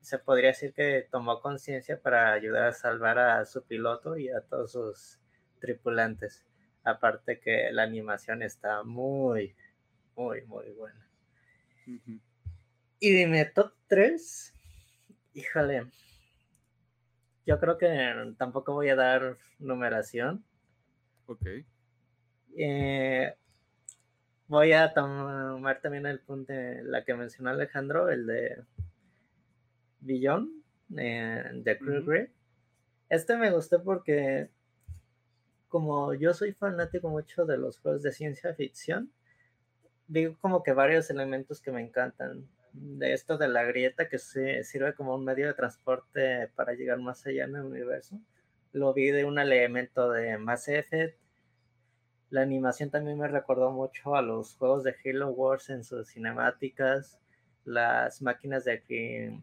se podría decir que tomó conciencia para ayudar a salvar a su piloto y a todos sus tripulantes. Aparte que la animación está muy, muy, muy buena. Y dime, top 3. Híjole, yo creo que tampoco voy a dar numeración. Ok. Eh, voy a tomar también el punto de la que mencionó Alejandro, el de Billon, eh, de Crew Este me gustó porque como yo soy fanático mucho de los juegos de ciencia ficción, digo como que varios elementos que me encantan de esto de la grieta que se sirve como un medio de transporte para llegar más allá en el universo. Lo vi de un elemento de Mass Effect. La animación también me recordó mucho a los juegos de Halo Wars en sus cinemáticas. Las máquinas de aquí,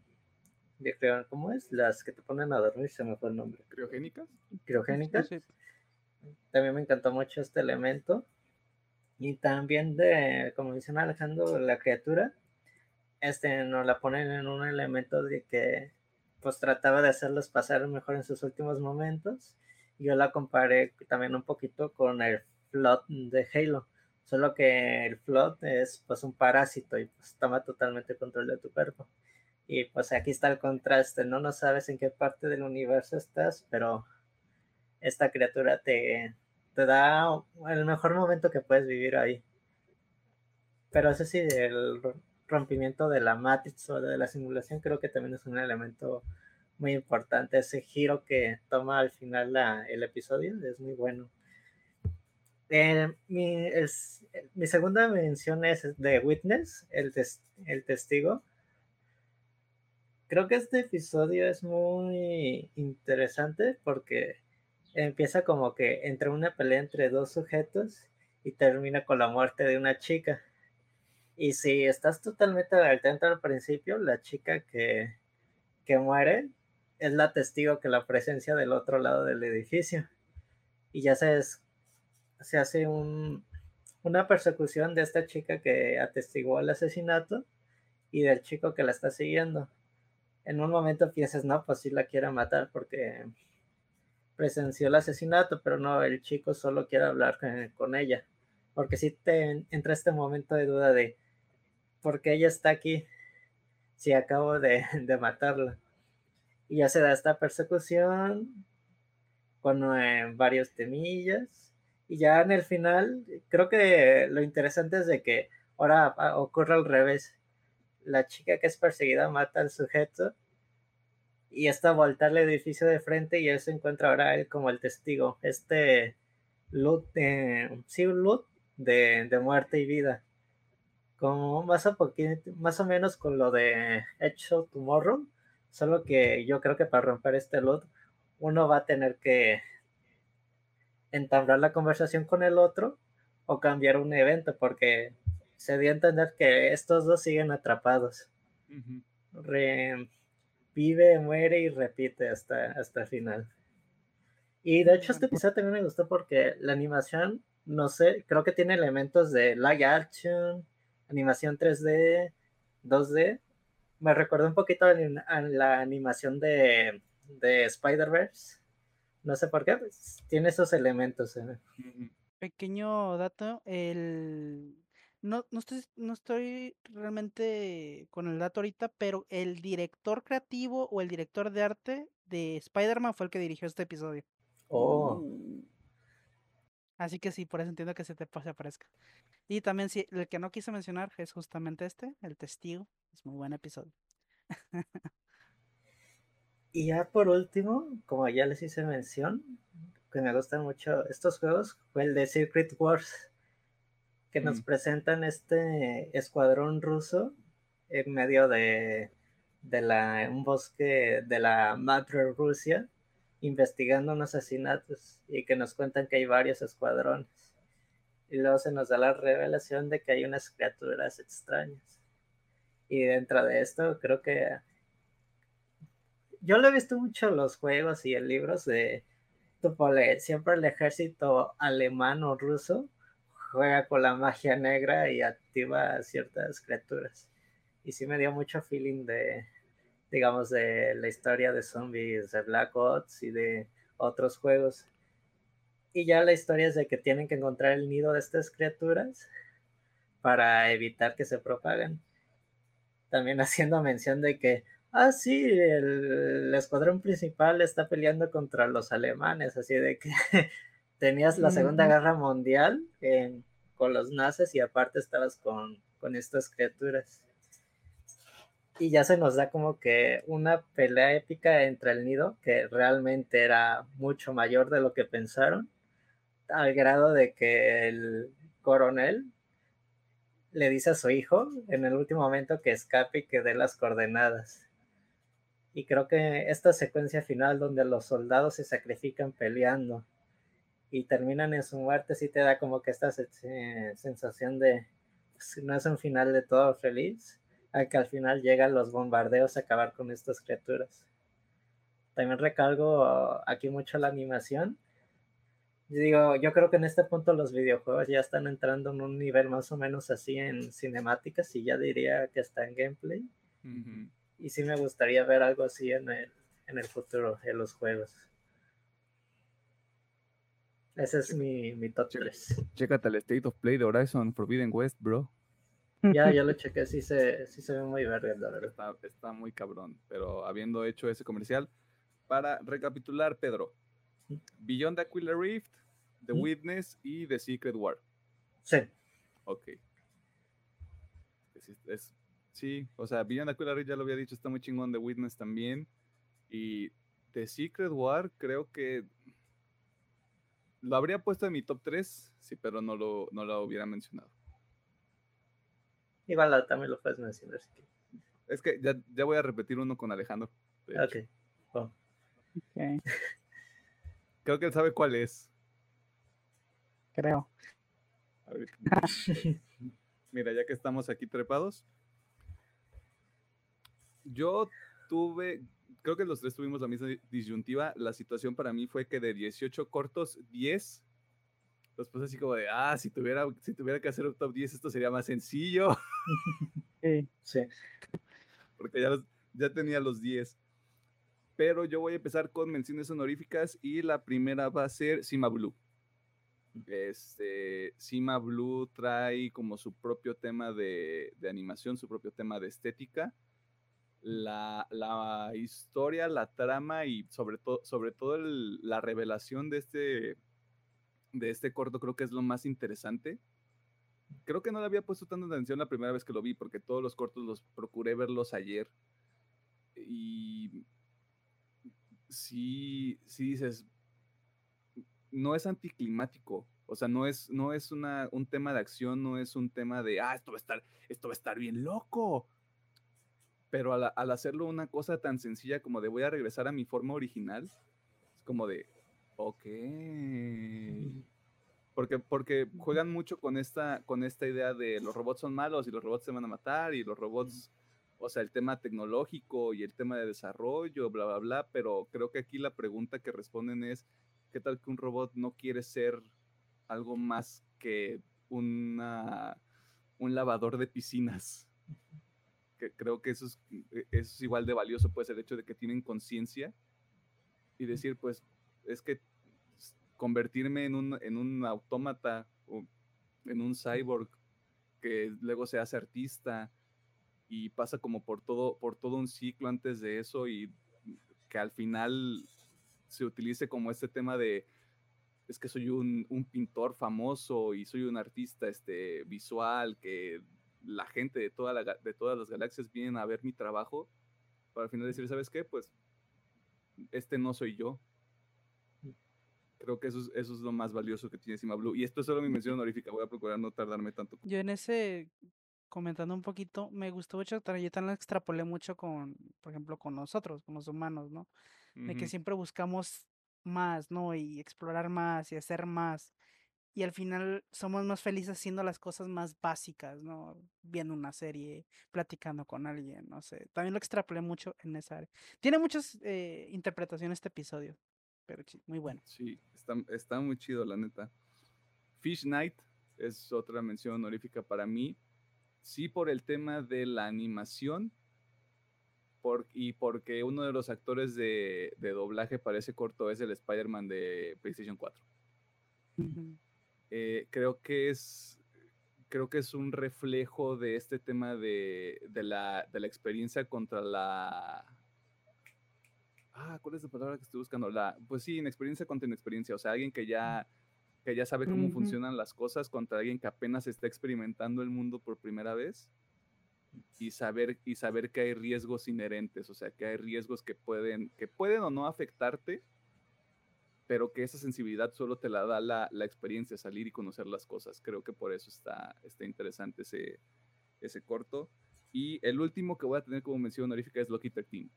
de, ¿cómo es? Las que te ponen a dormir, se me fue el nombre. ¿Criogénicas? Criogénicas. También me encantó mucho este elemento. Y también de, como dice Alejandro, la criatura este, nos la ponen en un elemento de que pues trataba de hacerlos pasar mejor en sus últimos momentos. Yo la comparé también un poquito con el Flood de Halo, solo que el Flood es pues un parásito y pues toma totalmente control de tu cuerpo. Y pues aquí está el contraste, no no sabes en qué parte del universo estás, pero esta criatura te, te da el mejor momento que puedes vivir ahí. Pero eso sí, el, rompimiento de la matrix o de la simulación creo que también es un elemento muy importante. Ese giro que toma al final el episodio es muy bueno. Eh, mi, segunda mención es de Witness, el, el testigo. Creo que este episodio es muy interesante porque empieza como que entre una pelea entre dos sujetos y termina con la muerte de una chica. Y si estás totalmente atento al principio, la chica que, que muere es la testigo que la presencia del otro lado del edificio. Y ya se, se hace un, una persecución de esta chica que atestiguó el asesinato y del chico que la está siguiendo. En un momento piensas, no, pues sí la quiere matar porque presenció el asesinato, pero no, el chico solo quiere hablar con, con ella. Porque si te entra este momento de duda de, porque ella está aquí si acabo de, matarla. Y ya se da esta persecución con eh, varios temillas. Y ya en el final, creo que lo interesante es de que ahora ocurre al revés. La chica que es perseguida mata al sujeto y está volta al edificio de frente y él se encuentra ahora él como el testigo. Este loot, eh, sí, loot de muerte y vida como más, a más o menos con lo de Hecho Tomorrow, solo que yo creo que para romper este loot uno va a tener que entablar la conversación con el otro o cambiar un evento porque se dio a entender que estos dos siguen atrapados. vive, muere y repite hasta, hasta el final. Y de hecho este episodio también me gustó porque la animación, no sé, creo que tiene elementos de live action, animación 3D, 2D, me recordó un poquito a la animación de, de Spider-Verse. No sé por qué, pues, tiene esos elementos. Pequeño dato, el no, no, estoy, no estoy realmente con el dato ahorita, pero el director creativo o el director de arte de Spider-Man fue el que dirigió este episodio. Oh. Uh. Así que sí, por eso entiendo que se te pase aparezca. Y también sí, el que no quise mencionar es justamente este, el testigo. Es muy buen episodio. y ya por último, como ya les hice mención, que me gustan mucho estos juegos, fue el de Secret Wars, que nos mm. presentan este escuadrón ruso en medio de, de la, un bosque de la madre Rusia investigando un asesinatos y que nos cuentan que hay varios escuadrones. Y luego se nos da la revelación de que hay unas criaturas extrañas. Y dentro de esto creo que yo lo he visto mucho en los juegos y en libros de siempre el ejército alemán o ruso juega con la magia negra y activa ciertas criaturas. Y sí me dio mucho feeling de, digamos, de la historia de zombies de Black Ops y de otros juegos. Y ya la historia es de que tienen que encontrar el nido de estas criaturas para evitar que se propaguen. También haciendo mención de que, ah, sí, el, escuadrón principal está peleando contra los alemanes, así de que tenías la Segunda Guerra Mundial con los nazis y aparte estabas con, con estas criaturas y ya se nos da como que una pelea épica entre el nido, que realmente era mucho mayor de lo que pensaron, al grado de que el coronel le dice a su hijo en el último momento que escape y que dé las coordenadas. Y creo que esta secuencia final donde los soldados se sacrifican peleando y terminan en su muerte sí te da como que esta sensación de pues, no es un final de todo feliz, que al final llegan los bombardeos a acabar con estas criaturas. También recalgo aquí mucho la animación. Yo digo, yo creo que en este punto los videojuegos ya están entrando en un nivel más o menos así en cinemáticas y ya diría que está en gameplay. Y sí me gustaría ver algo así en el, en el futuro en los juegos. Ese es mi, mi top 3. Chécate el State of Play de Horizon Forbidden West, bro. Ya, ya lo chequé, sí se, sí se ve muy verde, la verdad. Está, está, muy cabrón, pero habiendo hecho ese comercial, para recapitular, Pedro, Beyond Aquila Rift, The Witness y The Secret War. Sí. Ok. sí, o sea, Beyond Aquila Rift ya lo había dicho, está muy chingón, The Witness también. Y The Secret War creo que lo habría puesto en mi top 3, sí, pero no lo, no lo hubiera mencionado. Igual también lo puedes mencionar Es que ya, ya, voy a repetir uno con Alejandro. Ok. Creo que él sabe cuál es. Creo. Mira, ya que estamos aquí trepados. Yo tuve, creo que los tres tuvimos la misma disyuntiva. La situación para mí fue que de 18 cortos, 10 Después así como de, ah, si tuviera, si tuviera que hacer un top 10, esto sería más sencillo. Sí, sí. Porque ya, ya tenía los 10. Pero yo voy a empezar con menciones honoríficas y la primera va a ser Sima Blue. Este, Sima Blue trae como su propio tema de, de animación, su propio tema de estética. La, la, historia, la trama y sobre, todo sobre todo la revelación de este, de este corto creo que es lo más interesante. Creo que no le había puesto tanta atención la primera vez que lo vi, porque todos los cortos los procuré verlos ayer. Y sí, sí dices, no es anticlimático. O sea, no es, no es una, un tema de acción, no es un tema de, ah, esto va a estar, esto va a estar bien loco. Pero al, al hacerlo una cosa tan sencilla como de voy a regresar a mi forma original, es como de, Ok. Porque, porque juegan mucho con esta, con esta idea de los robots son malos y los robots se van a matar y los robots, o sea, el tema tecnológico y el tema de desarrollo, bla, bla, bla, pero creo que aquí la pregunta que responden es, ¿qué tal que un robot no quiere ser algo más que una, un lavador de piscinas? que creo que eso es, e, es igual de valioso, pues el hecho de que tienen conciencia y decir, pues, es que convertirme en un, en un autómata o en un cyborg que luego se hace artista y pasa como por todo, por todo un ciclo antes de eso y que al final se utilice como este tema de es que soy un, un pintor famoso y soy un artista este, visual que la gente de, toda la, de todas las galaxias vienen a ver mi trabajo para al final decir, ¿sabes qué? Pues este no soy yo. Creo que eso es, eso es lo más valioso que tiene Cima Blue. Y esto es solo mi mención honorífica. Voy a procurar no tardarme tanto. Yo en ese, comentando un poquito, me gustó mucho, yo también lo extrapolé mucho con, por ejemplo, con nosotros, con los humanos, ¿no? De que siempre buscamos más, ¿no? Y explorar más y hacer más. Y al final somos más felices haciendo las cosas más básicas, ¿no? Viendo una serie, platicando con alguien, no sé. También lo extrapolé mucho en esa área. Tiene muchas eh, interpretaciones este episodio, pero sí, muy bueno. Sí, está, está muy chido, la neta. Fish Night es otra mención honorífica para mí sí por el tema de la animación por, y porque uno de los actores de, doblaje para ese corto es el Spider-Man de PlayStation 4. Eh, creo que es creo que es un reflejo de este tema de, la, experiencia contra la ah, ¿cuál es la palabra que estoy buscando? La, pues sí, experiencia contra inexperiencia, o sea, alguien que ya que ya sabe cómo funcionan las cosas contra alguien que apenas está experimentando el mundo por primera vez y saber, y saber que hay riesgos inherentes, o sea, que hay riesgos que pueden, que pueden o no afectarte, pero que esa sensibilidad solo te la da la, la experiencia, salir y conocer las cosas. Creo que por eso está, está interesante ese, ese corto. Y el último que voy a tener como mención honorífica es Loki 13.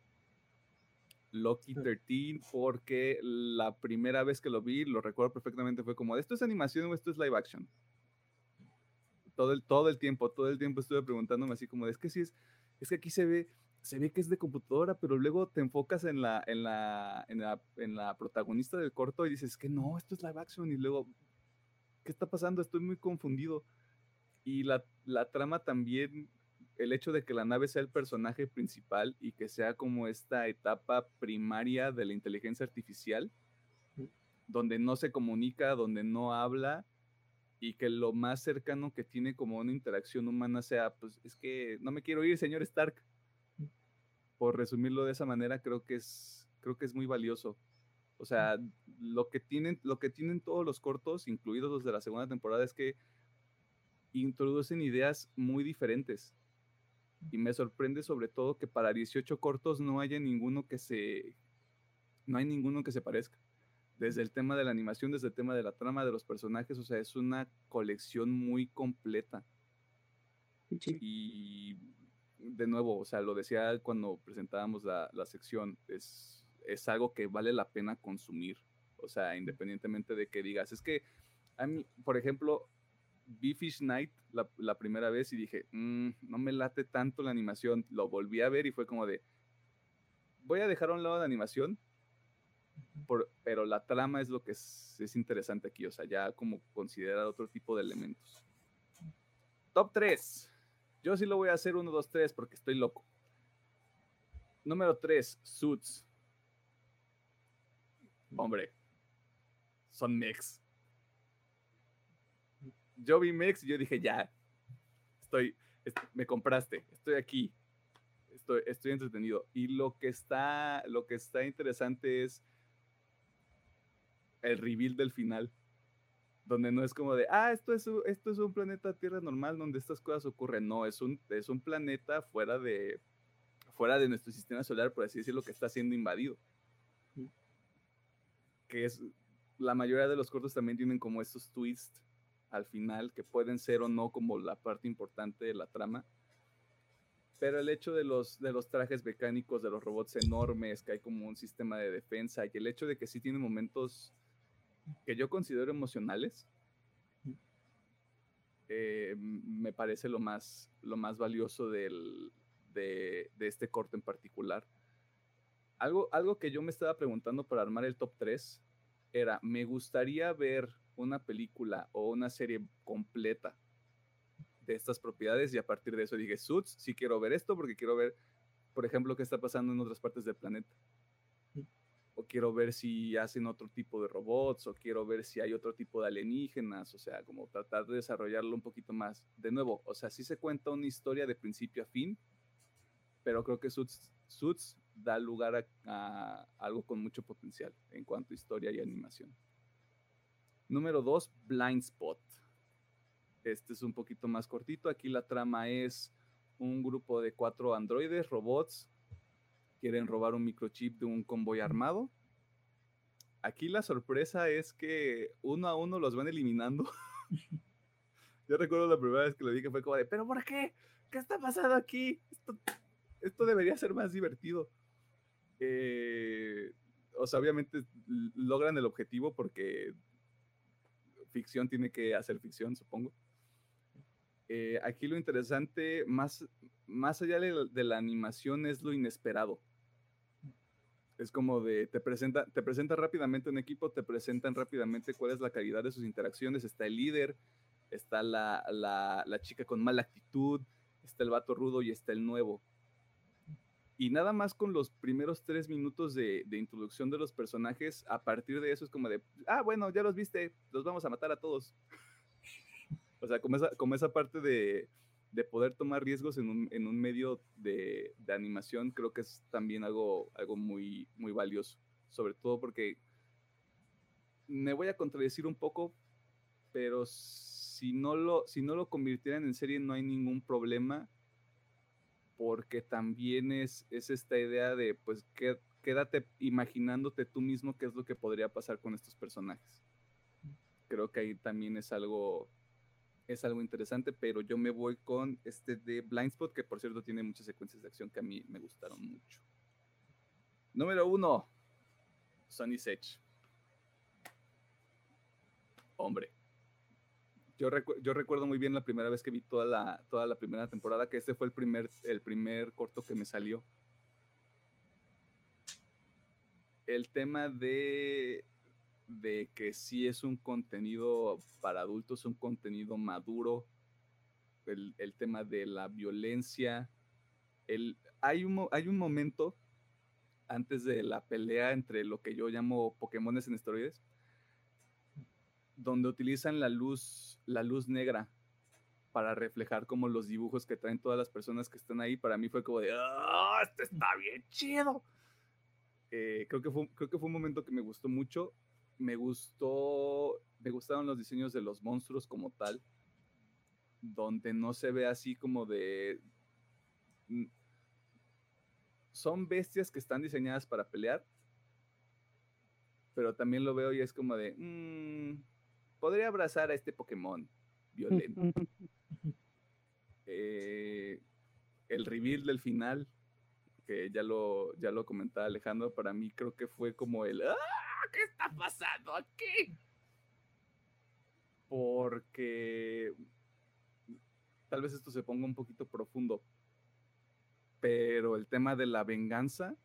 Loki 13 porque la primera vez que lo vi, lo recuerdo perfectamente, fue como, ¿esto es animación o esto es live action? Todo el, todo el tiempo, todo el tiempo estuve preguntándome así como, es que sí es, es que aquí se ve, se ve que es de computadora, pero luego te enfocas en la, en la, en la, en la protagonista del corto y dices, que no, esto es live action y luego, ¿qué está pasando? Estoy muy confundido. Y la, la trama también el hecho de que la nave sea el personaje principal y que sea como esta etapa primaria de la inteligencia artificial, donde no se comunica, donde no habla y que lo más cercano que tiene como una interacción humana sea, pues es que no me quiero ir, señor Stark. Por resumirlo de esa manera, creo que es, creo que es muy valioso. O sea, lo que tienen, lo que tienen todos los cortos, incluidos los de la segunda temporada, es que introducen ideas muy diferentes y me sorprende sobre todo que para 18 cortos no haya ninguno que se no hay ninguno que se parezca. Desde el tema de la animación, desde el tema de la trama de los personajes, o sea, es una colección muy completa. Y de nuevo, o sea, lo decía cuando presentábamos la, la sección, es, es algo que vale la pena consumir. O sea, independientemente de que digas, es que a mí, por ejemplo, vi Fish Night la, primera vez y dije, mm, no me late tanto la animación. Lo volví a ver y fue como de, voy a dejar a un lado la animación, pero la trama es lo que es, es, interesante aquí, o sea, ya como considerar otro tipo de elementos. Top 3. Yo sí lo voy a hacer 1, 2, 3 porque estoy loco. Número 3, Suits. Hombre, son mix yo vi Mex y yo dije, ya, estoy, me compraste, estoy aquí, estoy, estoy entretenido. Y lo que está, lo que está interesante es el reveal del final, donde no es como de, ah, esto es, esto es un planeta Tierra normal donde estas cosas ocurren. No, es un, es un planeta fuera de, fuera de nuestro sistema solar, por así decirlo, que está siendo invadido. Que es, la mayoría de los cortos también tienen como estos twists al final que pueden ser o no como la parte importante de la trama. Pero el hecho de los, de los trajes mecánicos, de los robots enormes, que hay como un sistema de defensa, y el hecho de que sí tiene momentos que yo considero emocionales, eh, me parece lo más, lo más valioso del, de, de, este corte en particular. Algo, algo que yo me estaba preguntando para armar el top 3 era, me gustaría ver una película o una serie completa de estas propiedades y a partir de eso dije, Suits, sí quiero ver esto porque quiero ver, por ejemplo, qué está pasando en otras partes del planeta. O quiero ver si hacen otro tipo de robots, o quiero ver si hay otro tipo de alienígenas, o sea, como tratar de desarrollarlo un poquito más. De nuevo, o sea, sí se cuenta una historia de principio a fin, pero creo que Suits, Suits da lugar a, algo con mucho potencial en cuanto a historia y animación. Número 2, Blind Spot. Este es un poquito más cortito. Aquí la trama es un grupo de cuatro androides, robots, quieren robar un microchip de un convoy armado. Aquí la sorpresa es que uno a uno los van eliminando. Yo recuerdo la primera vez que lo dije fue como de, pero ¿por qué? ¿Qué está pasando aquí? Esto, debería ser más divertido. Eh, o sea, obviamente logran el objetivo porque ficción tiene que hacer ficción, supongo. Eh, aquí lo interesante, más, más allá de, la animación, es lo inesperado. Es como de, te presenta, te presenta rápidamente un equipo, te presentan rápidamente cuál es la calidad de sus interacciones. Está el líder, está la, la, chica con mala actitud, está el vato rudo y está el nuevo. Y nada más con los primeros tres minutos de, de, introducción de los personajes, a partir de eso es como de, ah, bueno, ya los viste, los vamos a matar a todos. O sea, como esa, como esa parte de, de poder tomar riesgos en un, en un medio de, de, animación, creo que es también algo, algo muy, muy valioso. Sobre todo porque me voy a contradecir un poco, pero si no lo, si no lo convirtieran en serie no hay ningún problema, porque también es, es esta idea de, pues, que, quédate imaginándote tú mismo qué es lo que podría pasar con estos personajes. Creo que ahí también es algo es algo interesante, pero yo me voy con este de Blindspot, que por cierto tiene muchas secuencias de acción que a mí me gustaron mucho. Número uno, Sonny Edge. Hombre. Yo, recuerdo muy bien la primera vez que vi toda la, toda la primera temporada, que este fue el primer, el primer corto que me salió. El tema de de que sí es un contenido para adultos, un contenido maduro, el, tema de la violencia. El, hay, un, hay un momento antes de la pelea entre lo que yo llamo Pokémones en esteroides, donde utilizan la luz, la luz negra para reflejar como los dibujos que traen todas las personas que están ahí. Para mí fue como de, ¡ah! Este está bien chido. Eh, creo, que fue, creo que fue un momento que me gustó mucho me gustó, me gustaron los diseños de los monstruos como tal, donde no se ve así como de... Son bestias que están diseñadas para pelear, pero también lo veo y es como de... Mm, podría abrazar a este Pokémon violento. Eh, el reveal del final, que ya lo, ya lo comentaba Alejandro, para mí creo que fue como el... ¡Ah! ¿qué está pasando aquí? Porque tal vez esto se ponga un poquito profundo, pero el tema de la venganza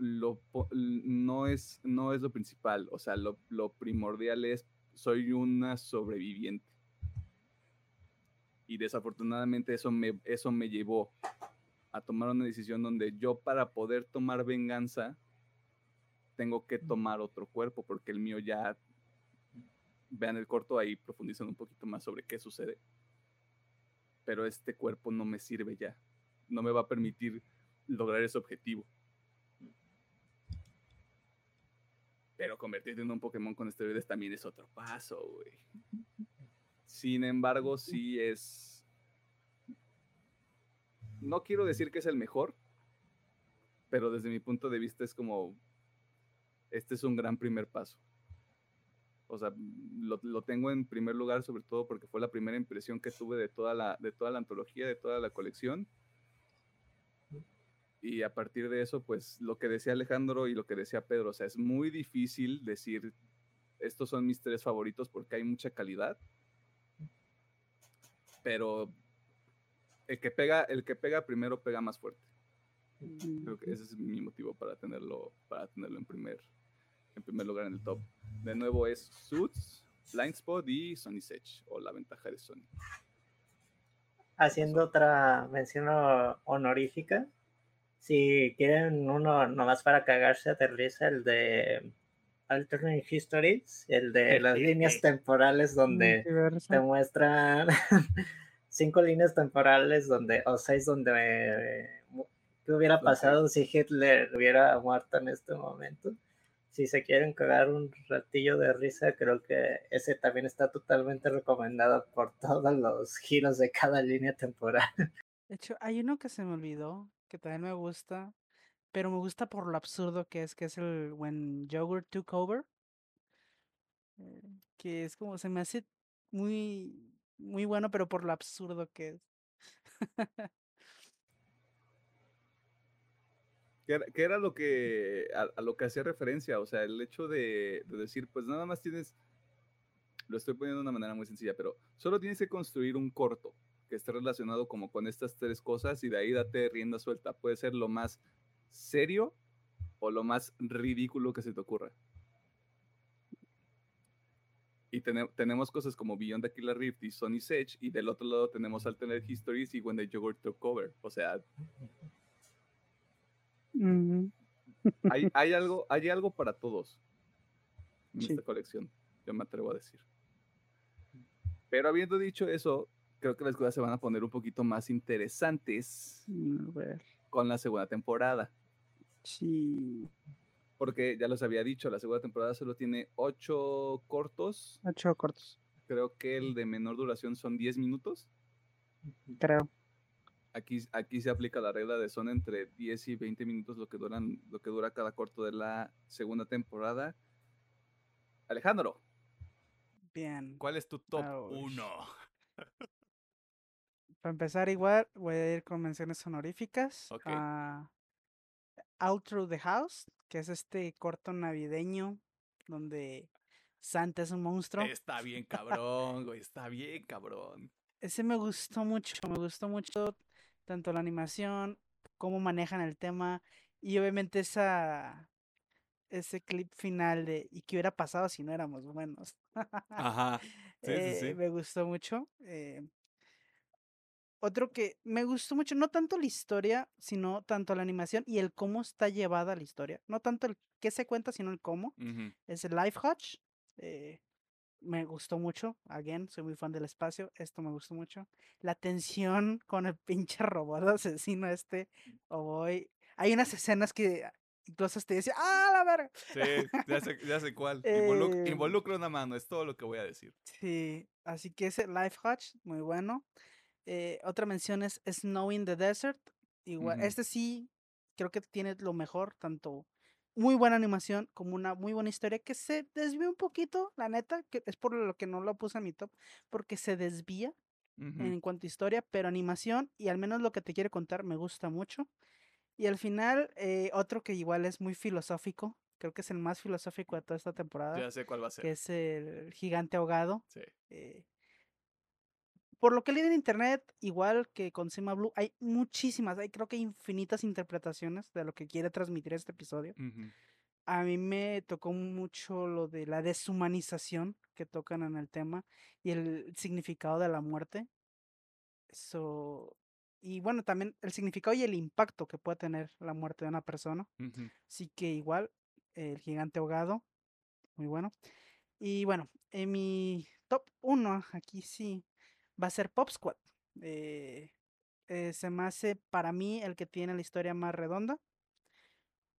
lo, no, es, no es lo principal, o sea, lo, lo primordial es, soy una sobreviviente. Y desafortunadamente eso me, eso me llevó a tomar una decisión donde yo para poder tomar venganza tengo que tomar otro cuerpo porque el mío ya, vean el corto ahí, profundizan un poquito más sobre qué sucede. Pero este cuerpo no me sirve ya, no me va a permitir lograr ese objetivo. Pero convertirte en un Pokémon con esteroides también es otro paso, güey. Sin embargo, sí es... No quiero decir que es el mejor, pero desde mi punto de vista es como este es un gran primer paso. O sea, lo, tengo en primer lugar, sobre todo porque fue la primera impresión que tuve de toda la, de toda la antología, de toda la colección. Y a partir de eso, pues lo que decía Alejandro y lo que decía Pedro, o sea, es muy difícil decir, estos son mis tres favoritos porque hay mucha calidad. Pero el que pega, el que pega primero pega más fuerte. Creo que ese es mi motivo para tenerlo, para tenerlo en primer, en primer lugar en el top. De nuevo es Suits, Blindspot y Sony Edge, o la ventaja de Sony. haciendo otra mención honorífica. Si quieren uno nomás para cagarse de risa, el de Alternate Histories, el de las líneas temporales donde te muestran cinco líneas temporales donde, o seis donde ¿qué hubiera pasado si Hitler hubiera muerto en este momento? Si se quieren cagar un ratillo de risa, creo que ese también está totalmente recomendado por todos los giros de cada línea temporal. De hecho, hay uno que se me olvidó, que también me gusta, pero me gusta por lo absurdo que es, que es el When Yogurt Took Over. Eh, que es como, se me hace muy, muy bueno, pero por lo absurdo que es. que era, lo que a, lo que hacía referencia, o sea, el hecho de, decir, pues nada más tienes, lo estoy poniendo de una manera muy sencilla, pero solo tienes que construir un corto que esté relacionado como con estas tres cosas y de ahí date rienda suelta. Puede ser lo más serio o lo más ridículo que se te ocurra. Y tenemos cosas como Beyond the Killer Rift y Sony Sage, y del otro lado tenemos Alternate Histories y When the Yogurt Took Cover. O sea, hay, algo, hay algo para todos en esta colección, yo me atrevo a decir. Pero habiendo dicho eso, creo que las cosas se van a poner un poquito más interesantes mm, con la segunda temporada. Sí. Porque ya los había dicho, la segunda temporada solo tiene ocho cortos. Ocho cortos. Creo que el de menor duración son diez minutos. Creo. Aquí, aquí se aplica la regla de son entre 10 y 20 minutos lo que, duran, lo que dura cada corto de la segunda temporada. Alejandro. Bien. ¿Cuál es tu top 1? Para empezar igual, voy a ir con menciones honoríficas. Okay. Out Through the House, que es este corto navideño donde Santa es un monstruo. Está bien cabrón, güey, está bien cabrón. Ese me gustó mucho, me gustó mucho tanto la animación, cómo manejan el tema y obviamente esa ese clip final de y qué hubiera pasado si no éramos buenos. Ajá. Sí, sí, sí. Eh, me gustó mucho. Eh, otro que me gustó mucho, no tanto la historia, sino tanto la animación y el cómo está llevada la historia. No tanto el qué se cuenta, sino el cómo. Es el Life Hutch. Eh, me gustó mucho. Again, soy muy fan del espacio. Esto me gustó mucho. La tensión con el pinche robot asesino este. O voy. Hay unas escenas que incluso te decía, ¡ah, la verga! Sí, ya sé, ya sé cuál. Eh, involucra una mano, es todo lo que voy a decir. Sí, así que ese Life Hutch, muy bueno. Eh, otra mención es Snow in the Desert. Igual, este sí, creo que tiene lo mejor, tanto muy buena animación, como una muy buena historia que se desvía un poquito, la neta, que es por lo que no lo puse en mi top, porque se desvía en cuanto a historia, pero animación y al menos lo que te quiere contar me gusta mucho. Y al final, eh, otro que igual es muy filosófico, creo que es el más filosófico de toda esta temporada. Ya sé cuál va a ser. Que es el gigante ahogado. Sí. Eh, por lo que leí en internet, igual que con Sima Blue, hay muchísimas, hay creo que infinitas interpretaciones de lo que quiere transmitir este episodio. A mí me tocó mucho lo de la deshumanización que tocan en el tema y el significado de la muerte. Eso. Y bueno, también el significado y el impacto que puede tener la muerte de una persona. Así que igual, el gigante ahogado, muy bueno. Y bueno, en mi top 1, aquí sí, va a ser Pop Squad. Eh, eh, se me hace para mí el que tiene la historia más redonda.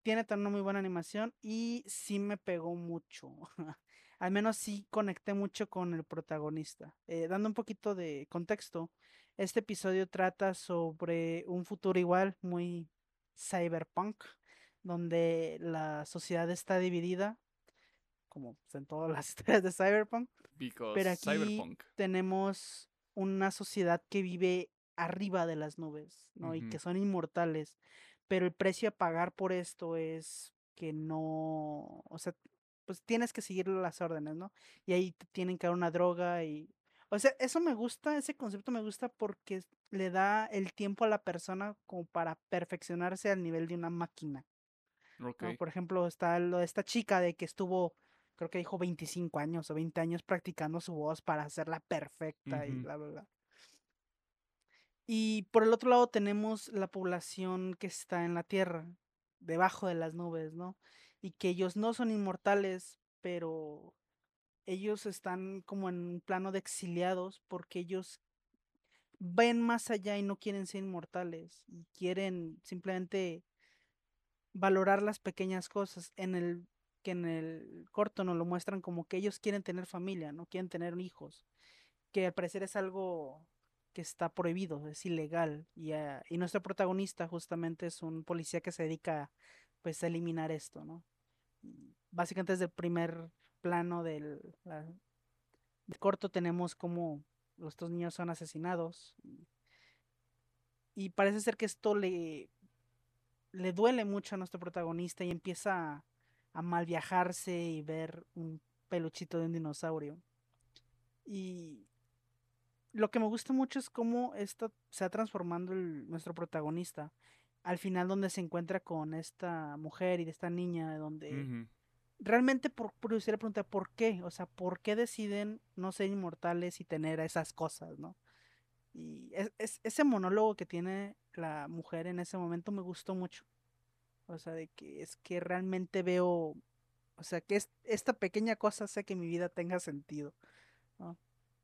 Tiene también una muy buena animación y sí me pegó mucho. Al menos sí conecté mucho con el protagonista. Eh, dando un poquito de contexto, este episodio trata sobre un futuro igual, muy cyberpunk, donde la sociedad está dividida, como en todas las historias de cyberpunk. pero aquí tenemos una sociedad que vive arriba de las nubes, ¿no? Y que son inmortales. Pero el precio a pagar por esto es que no, o sea, pues tienes que seguir las órdenes, ¿no? Y ahí te tienen que dar una droga y, o sea, eso me gusta, ese concepto me gusta porque le da el tiempo a la persona como para perfeccionarse al nivel de una máquina. Por ejemplo, está lo de esta chica de que estuvo creo que dijo 25 años o 20 años practicando su voz para hacerla perfecta y bla, bla, bla. Y por el otro lado tenemos la población que está en la Tierra, debajo de las nubes, ¿no? Y que ellos no son inmortales, pero ellos están como en un plano de exiliados porque ellos ven más allá y no quieren ser inmortales y quieren simplemente valorar las pequeñas cosas en el que en el corto nos lo muestran como que ellos quieren tener familia, no quieren tener hijos, que al parecer es algo que está prohibido, es ilegal y, ah, y nuestro protagonista justamente es un policía que se dedica pues a eliminar esto, ¿no? Básicamente desde el primer plano del, del corto tenemos como los dos niños son asesinados y, parece ser que esto le le duele mucho a nuestro protagonista y empieza a mal viajarse y ver un peluchito de un dinosaurio. Y lo que me gusta mucho es cómo esto se va transformando nuestro protagonista. Al final donde se encuentra con esta mujer y de esta niña, donde realmente por curiosidad le pregunta por qué, o sea, por qué deciden no ser inmortales y tener esas cosas, ¿no? Y es, ese monólogo que tiene la mujer en ese momento me gustó mucho. O sea, de que es que realmente veo, o sea, que es, esta pequeña cosa hace que mi vida tenga sentido.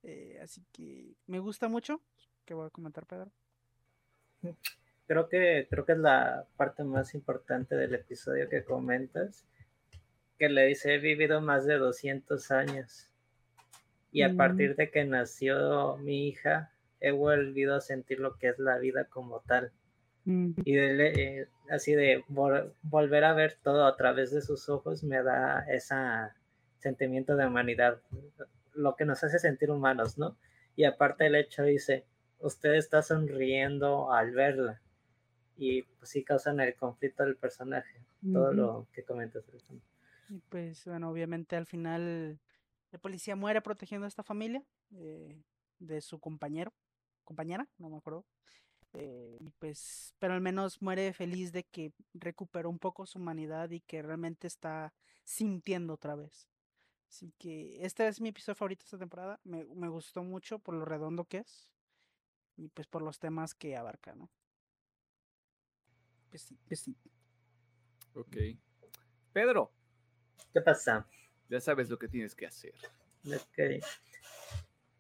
Eh, así que me gusta mucho. ¿Qué voy a comentar, Pedro? Creo que, creo que es la parte más importante del episodio que comentas, que le dice, he vivido más de 200 años. Y a mm. partir de que nació mi hija, he volvido a sentir lo que es la vida como tal. Y de, eh, así de volver a ver todo a través de sus ojos me da ese sentimiento de humanidad, lo que nos hace sentir humanos, ¿no? Y aparte el hecho dice, usted está sonriendo al verla y pues sí causan el conflicto del personaje, todo lo que comentas. Y pues bueno, obviamente al final el policía muere protegiendo a esta familia eh, de su compañero, compañera, no me acuerdo. Eh, y pues, pero al menos muere feliz de que recuperó un poco su humanidad y que realmente está sintiendo otra vez. Así que este es mi episodio favorito de esta temporada. Me, gustó mucho por lo redondo que es y pues por los temas que abarca, ¿no? Pues sí, pues sí. Ok. Pedro. ¿Qué pasa? Ya sabes lo que tienes que hacer. Ok.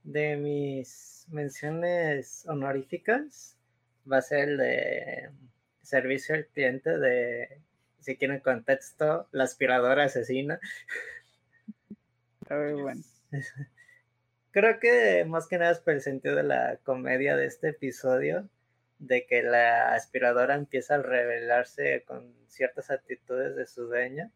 De mis menciones honoríficas, va a ser el de servicio al cliente de, si quieren contexto, la aspiradora asesina. Muy bueno. Creo que más que nada es por el sentido de la comedia de este episodio, de que la aspiradora empieza a revelarse con ciertas actitudes de su dueña.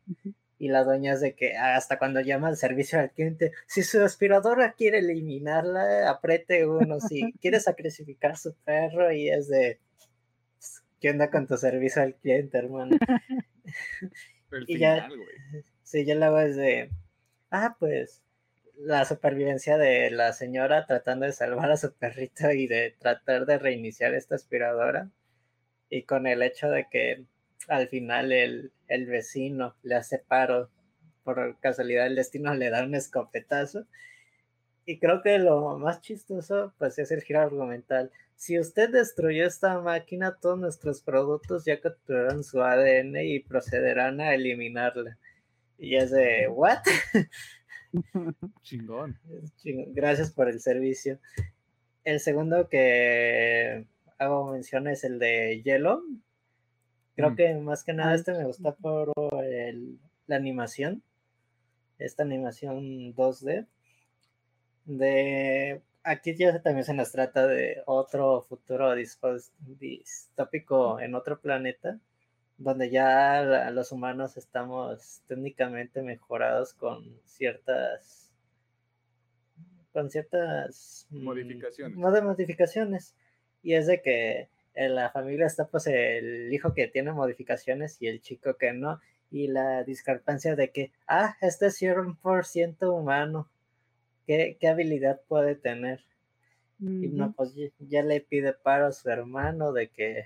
Y la dueña es de que hasta cuando llama al servicio al cliente, si su aspiradora quiere eliminarla, apriete uno. Si quiere sacrificar su perro y es de, ¿qué onda con tu servicio al cliente, hermano? y ya, sí, ya la es de, ah, pues la supervivencia de la señora tratando de salvar a su perrito y de tratar de reiniciar esta aspiradora. Y con el hecho de que al final el, el vecino le hace paro, por casualidad el destino le da un escopetazo. Y creo que lo más chistoso pues es el giro argumental. Si usted destruyó esta máquina, todos nuestros productos ya capturaron su ADN y procederán a eliminarla. Y es de, ¿what? Chingón. Gracias por el servicio. El segundo que hago mención es el de Yellow. Creo mm. que más que nada este me gusta por la animación. Esta animación 2D. De aquí ya también se nos trata de otro futuro distópico en otro planeta donde ya los humanos estamos técnicamente mejorados con ciertas con ciertas mm, modificaciones. modificaciones. Y es de que en la familia está pues el hijo que tiene modificaciones y el chico que no. Y la discrepancia de que, ah, este es 100% humano. ¿Qué, ¿Qué, habilidad puede tener? Y no, pues ya le pide paro a su hermano de que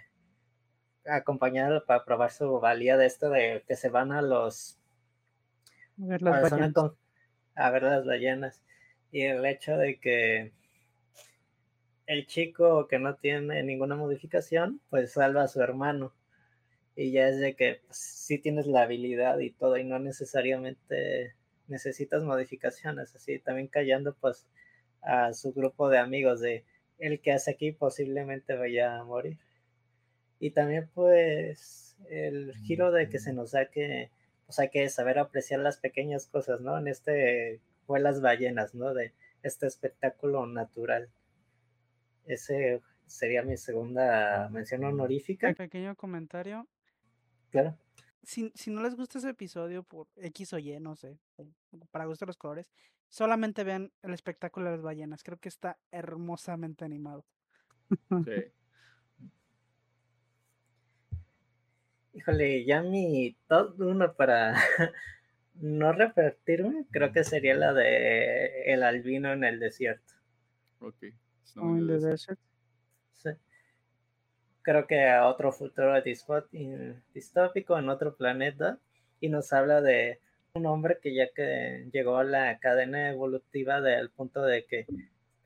acompañarlo para probar su valía de esto de que se van a los a ver las ballenas. a ver las ballenas y el hecho de que el chico que no tiene ninguna modificación, pues salva a su hermano. Y ya es de que pues, sí tienes la habilidad y todo, y no necesariamente necesitas modificaciones. Así también callando pues a su grupo de amigos de el que hace aquí posiblemente vaya a morir. Y también pues el giro de que se nos saque, pues hay que saber apreciar las pequeñas cosas, ¿no? En este fue las ballenas, ¿no? De este espectáculo natural. Ese sería mi segunda mención honorífica. Un pequeño comentario. Claro. Si, si, no les gusta ese episodio por X o Y, no sé, eh, para gusto los colores, solamente vean el espectáculo de las ballenas. Creo que está hermosamente animado. Sí. Híjole, ya mi top uno para no repetirme, creo que sería la de el albino en el desierto. Ok. Snow in the desert. Sí. Creo que a otro futuro distópico en otro planeta y nos habla de un hombre que ya que llegó a la cadena evolutiva del punto de que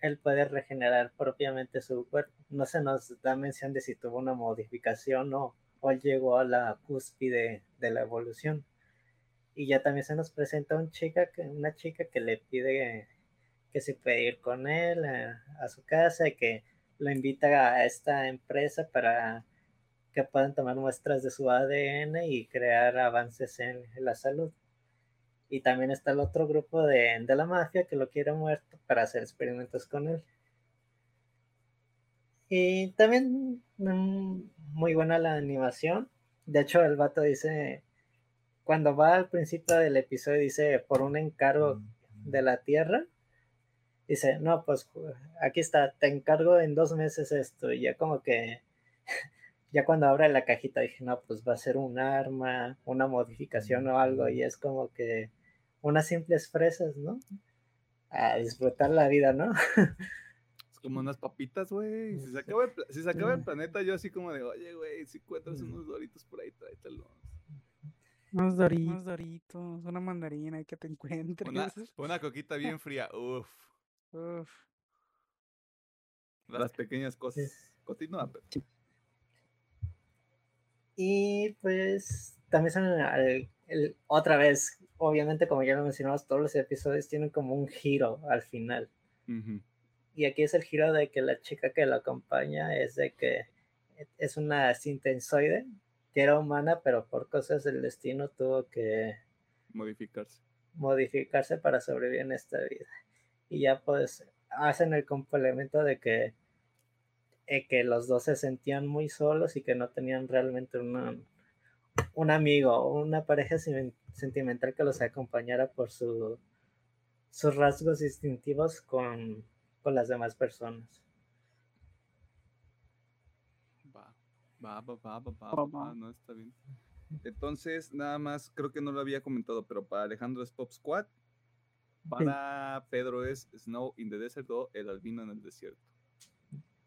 él puede regenerar propiamente su cuerpo. No se nos da mención de si tuvo una modificación o, o llegó a la cúspide de la evolución y ya también se nos presenta un chica que, una chica que le pide que se puede ir con él a, su casa y que lo invita a esta empresa para que puedan tomar muestras de su ADN y crear avances en, la salud. Y también está el otro grupo de, de la mafia que lo quiere muerto para hacer experimentos con él. Y también mm, muy buena la animación. De hecho, el vato dice cuando va al principio del episodio dice por un encargo de la tierra, dice, no, pues aquí está, te encargo en dos meses esto, y ya como que, ya cuando abre la cajita dije, no, pues va a ser un arma, una modificación o algo, y es como que unas simples fresas, ¿no? A disfrutar la vida, ¿no? Es como unas papitas, güey. Si se acaba el, si se acaba el planeta, yo así como de, oye, güey, si encuentras unos doritos por ahí, tráetelos. Unos doritos, una mandarina que te encuentres. Una, coquita bien fría, uff. Uf. Las pequeñas cosas. Continúa, Y pues también son el, otra vez, obviamente como ya lo mencionamos, todos los episodios tienen como un giro al final. Y aquí es el giro de que la chica que lo acompaña es de que es una sintensoide era humana, pero por cosas del destino tuvo que modificarse. Modificarse para sobrevivir en esta vida. Y ya pues hacen el complemento de que, eh, que los dos se sentían muy solos y que no tenían realmente un amigo o una pareja sentimental que los acompañara por su, sus rasgos distintivos con, con las demás personas. Va, va, va, va, va, no está bien. Entonces, nada más, creo que no lo había comentado, pero para Alejandro es Pop Squad. Para Pedro es Snow in the Desert o El Albino en el Desierto.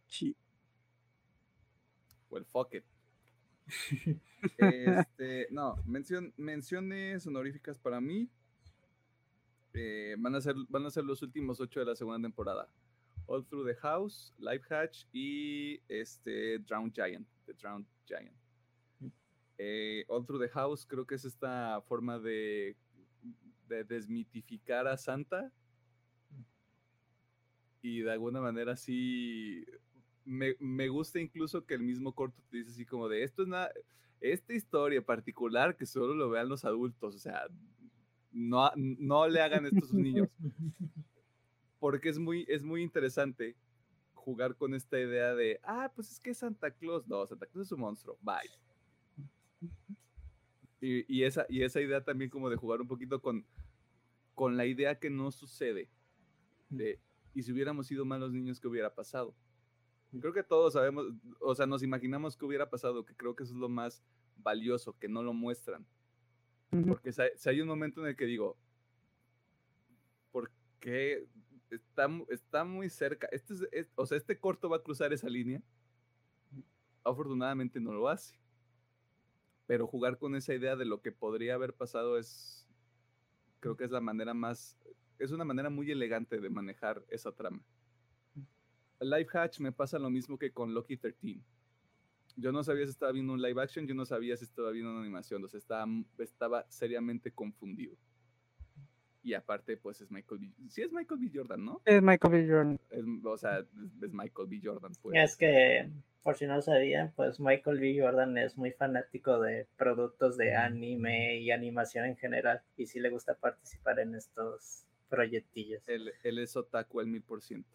Sí. Well, fuck it. este, no, mención, menciones honoríficas para mí. Eh, van, a ser, van a ser los últimos ocho de la segunda temporada. All Through the House, Life Hatch y este Drowned Giant. The Drowned Giant. Eh, All Through the House creo que es esta forma de, de desmitificar a Santa y de alguna manera sí me, me, gusta incluso que el mismo corto te dice así como de esto es nada, esta historia particular que solo lo vean los adultos, o sea, no, no le hagan esto a sus niños. Porque es muy, es muy interesante jugar con esta idea de, ah, pues es que Santa Claus, no, Santa Claus es un monstruo, bye. Y, esa, y esa idea también como de jugar un poquito con, con la idea que no sucede, de, y si hubiéramos sido malos niños, ¿qué hubiera pasado? Creo que todos sabemos, o sea, nos imaginamos que hubiera pasado, que creo que eso es lo más valioso, que no lo muestran. Porque si hay un momento en el que digo, ¿por qué está, está muy cerca. Este o sea, este corto va a cruzar esa línea. Afortunadamente no lo hace. Pero jugar con esa idea de lo que podría haber pasado es, creo que es la manera más, es una manera muy elegante de manejar esa trama. Live Hatch me pasa lo mismo que con Loki 13. Yo no sabía si estaba viendo un live action, yo no sabía si estaba viendo una animación, o sea, estaba, estaba seriamente confundido. Y aparte, pues es Michael B. Sí, es Michael B. Jordan, ¿no? Es Michael B. Jordan. o sea, es, Michael B. Jordan. Pues. Es que, por si no sabían, pues Michael B. Jordan es muy fanático de productos de anime y animación en general. Y sí le gusta participar en estos proyectillos. Él, él es otaku al mil por ciento.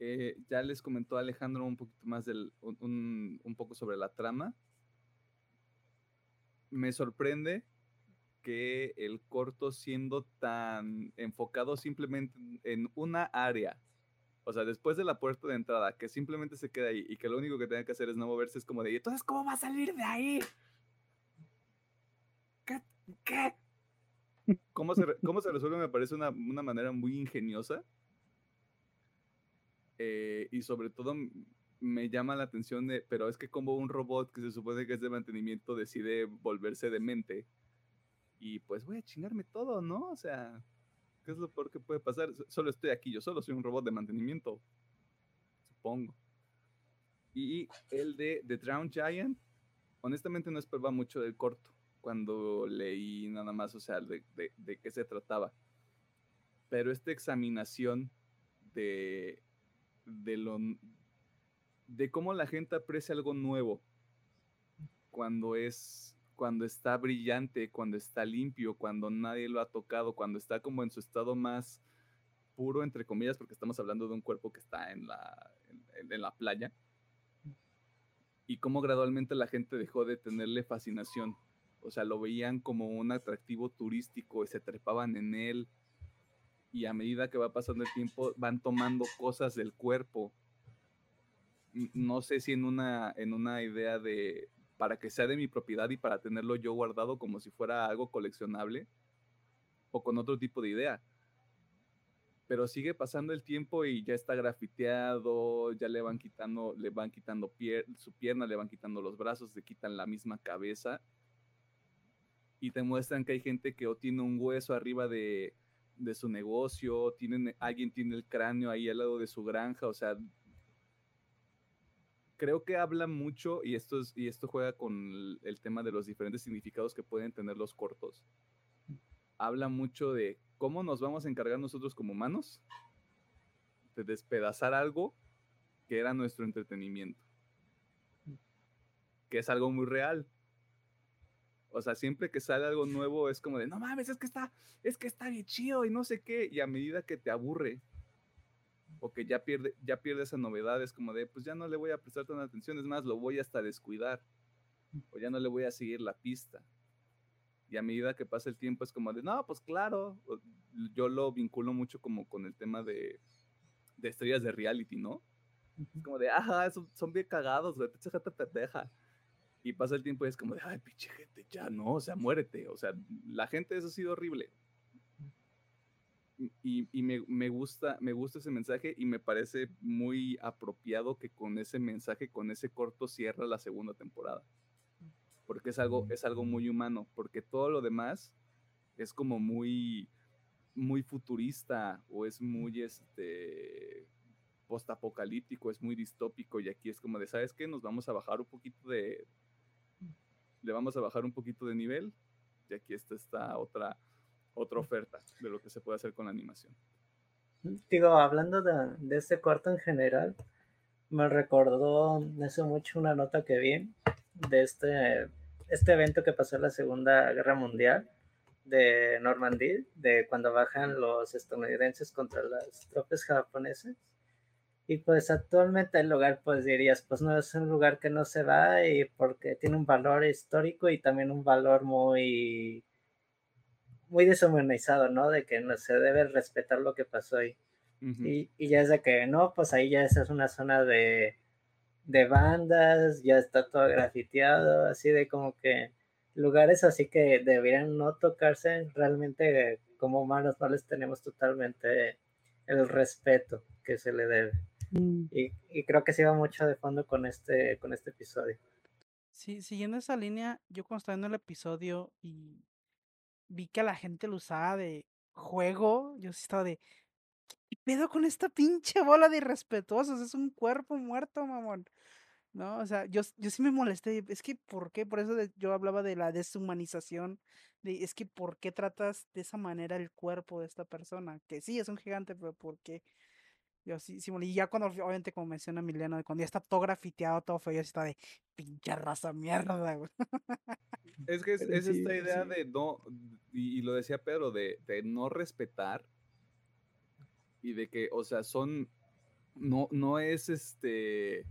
Eh, ya les comentó Alejandro un poquito más del, un, un poco sobre la trama. Me sorprende que el corto siendo tan enfocado simplemente en una área, o sea, después de la puerta de entrada, que simplemente se queda ahí y que lo único que tenga que hacer es no moverse, es como de, entonces, ¿cómo va a salir de ahí? ¿Qué? ¿Cómo se, cómo se resuelve? Me parece una, una manera muy ingeniosa. Eh, y sobre todo me llama la atención de, pero es que como un robot que se supone que es de mantenimiento decide volverse demente y pues voy a chingarme todo, ¿no? O sea, ¿qué es lo peor que puede pasar? Solo estoy aquí, yo solo soy un robot de mantenimiento, supongo. Y el de The Drowned Giant, honestamente no esperaba mucho del corto cuando leí nada más, o sea, de, de qué se trataba. Pero esta examinación de, de, lo, de cómo la gente aprecia algo nuevo cuando es cuando está brillante, cuando está limpio, cuando nadie lo ha tocado, cuando está como en su estado más puro, entre comillas, porque estamos hablando de un cuerpo que está en la, en, la playa, y cómo gradualmente la gente dejó de tenerle fascinación. O sea, lo veían como un atractivo turístico y se trepaban en él. Y a medida que va pasando el tiempo, van tomando cosas del cuerpo. No sé si en una, en una idea de, para que sea de mi propiedad y para tenerlo yo guardado como si fuera algo coleccionable o con otro tipo de idea. Pero sigue pasando el tiempo y ya está grafiteado, ya le van quitando, le van quitando su pierna, le van quitando los brazos, le quitan la misma cabeza y te muestran que hay gente que o tiene un hueso arriba de, de su negocio, tienen, alguien tiene el cráneo ahí al lado de su granja, o sea, creo que habla mucho, y esto, es, y esto juega con el, tema de los diferentes significados que pueden tener los cortos. Habla mucho de cómo nos vamos a encargar nosotros como humanos de despedazar algo que era nuestro entretenimiento. Que es algo muy real. O sea, siempre que sale algo nuevo es como de, no mames, es que está, es que está bien chido y no sé qué. Y a medida que te aburre, o que ya pierde, ya pierde esa novedad, es como de, pues ya no le voy a prestar tanta atención, es más, lo voy hasta descuidar, o ya no le voy a seguir la pista. Y a medida que pasa el tiempo es como de, no, pues claro, yo lo vinculo mucho como con el tema de, de estrellas de reality, ¿no? Es como de, ajá, son, son bien cagados, güey, pinche gente pendeja. Y pasa el tiempo y es como de, ay, pinche gente, ya no, o sea, muérete. O sea, la gente, eso ha sido horrible y, me, gusta, me gusta ese mensaje y me parece muy apropiado que con ese mensaje, con ese corto cierra la segunda temporada. Porque es algo, es algo muy humano, porque todo lo demás es como muy, muy futurista o es muy este postapocalíptico, es muy distópico y aquí es como de, ¿sabes qué? Nos vamos a bajar un poquito de, le vamos a bajar un poquito de nivel y aquí está esta otra otra oferta de lo que se puede hacer con la animación. Digo, hablando de, de este corto en general, me recordó hace mucho una nota que vi de este, este evento que pasó en la Segunda Guerra Mundial de Normandía, de cuando bajan los estadounidenses contra las tropas japonesas. Y pues actualmente el lugar, pues dirías, pues no es un lugar que no se va y porque tiene un valor histórico y también un valor muy muy deshumanizado, ¿no? De que no se debe respetar lo que pasó ahí. y, y, ya es de que, no, pues ahí ya esa es una zona de, de bandas, ya está todo grafiteado, así de como que lugares así que deberían no tocarse, realmente como humanos no les tenemos totalmente el respeto que se le debe. Mm. Y, y, creo que se va mucho de fondo con este, con este episodio. Sí, siguiendo esa línea, yo cuando estaba viendo el episodio y vi que la gente lo usaba de juego, yo sí estaba de, ¿qué pedo con esta pinche bola de irrespetuosos? Es un cuerpo muerto, mamón. ¿no? O sea, yo, yo sí me molesté, es que, ¿por qué? Por eso yo hablaba de la deshumanización, de, es que, ¿por qué tratas de esa manera el cuerpo de esta persona? Que sí, es un gigante, pero ¿por qué? Yo sí, sí, y ya cuando, obviamente, como menciona Emiliano, cuando ya está todo grafiteado, todo feo, ya está de pinche raza mierda, güey. Es que es, esta idea de no, y, lo decía Pedro, de, de no respetar y de que, o sea, son, no, no es este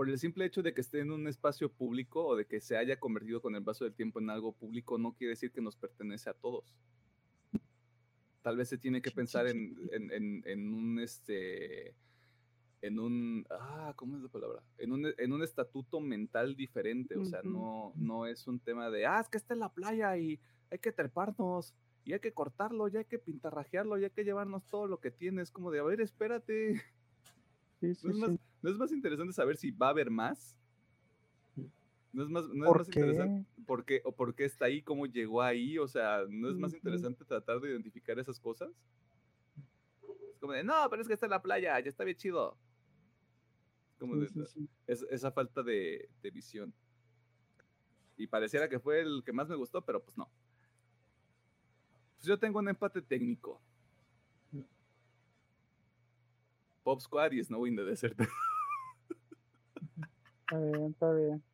por el simple hecho de que esté en un espacio público o de que se haya convertido con el paso del tiempo en algo público, no quiere decir que nos pertenece a todos. Tal vez se tiene que pensar en, un este en un ah, ¿cómo es la palabra? En un, en un estatuto mental diferente. O sea, no, no es un tema de ah, es que está en la playa y hay que treparnos y hay que cortarlo, ya hay que pintarrajearlo, ya hay que llevarnos todo lo que tiene. Es como de a ver, espérate. Sí, sí, sí. ¿No es más interesante saber si va a haber más? ¿No es más, no es más interesante por qué, o por qué está ahí, cómo llegó ahí? O sea, ¿no es más interesante tratar de identificar esas cosas? Es como de, no, pero es que está en la playa, ya está bien chido. Como de, esa falta de, de visión. Y pareciera que fue el que más me gustó, pero pues no. Pues yo tengo un empate técnico. Pop Squad y Snow in the Desert. Está bien, está bien.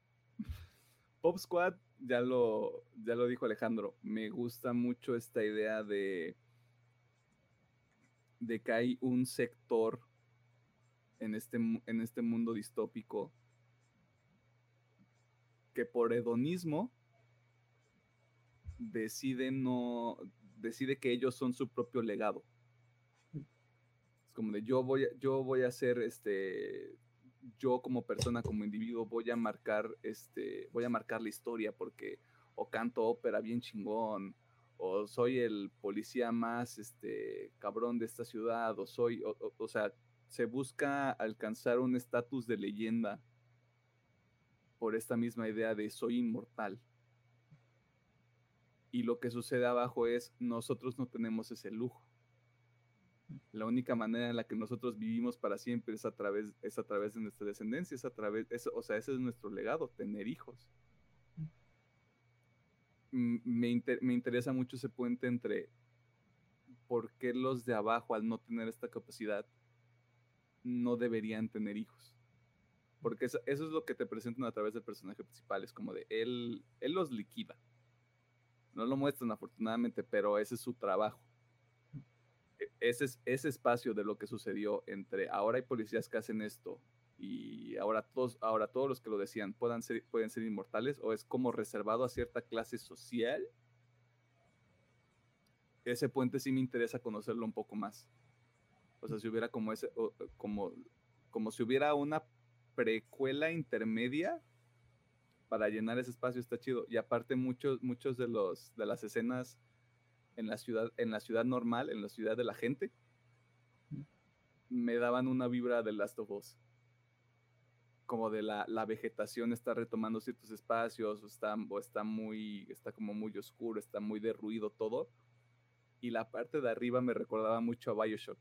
Pop Squad, ya lo, ya lo dijo Alejandro, me gusta mucho esta idea de, de que hay un sector en este, en este mundo distópico que por hedonismo decide no decide que ellos son su propio legado. Es como de yo voy a, yo voy a ser este yo como persona, como individuo, voy a marcar, este, voy a marcar la historia porque o canto ópera bien chingón, o soy el policía más, este, cabrón de esta ciudad, o soy, o, sea, se busca alcanzar un estatus de leyenda por esta misma idea de soy inmortal. Y lo que sucede abajo es, nosotros no tenemos ese lujo la única manera en la que nosotros vivimos para siempre es a través, es a través de nuestra descendencia, es a través, o sea, ese es nuestro legado, tener hijos. Me, interesa mucho ese puente entre por qué los de abajo, al no tener esta capacidad, no deberían tener hijos. Porque eso, es lo que te presentan a través del personaje principal, es como de él, él los liquida. No lo muestran afortunadamente, pero ese es su trabajo ese, ese espacio de lo que sucedió entre ahora hay policías que hacen esto y ahora todos, ahora todos los que lo decían puedan pueden ser inmortales o es como reservado a cierta clase social, ese puente sí me interesa conocerlo un poco más. O sea, si hubiera como ese, como, como si hubiera una precuela intermedia para llenar ese espacio está chido. Y aparte muchos, muchos de los de las escenas en la ciudad, en la ciudad normal, en la ciudad de la gente, me daban una vibra de Last of Us. Como de la, la vegetación está retomando ciertos espacios, o está, o está muy, está como muy oscuro, está muy derruido todo. Y la parte de arriba me recordaba mucho a Bioshock.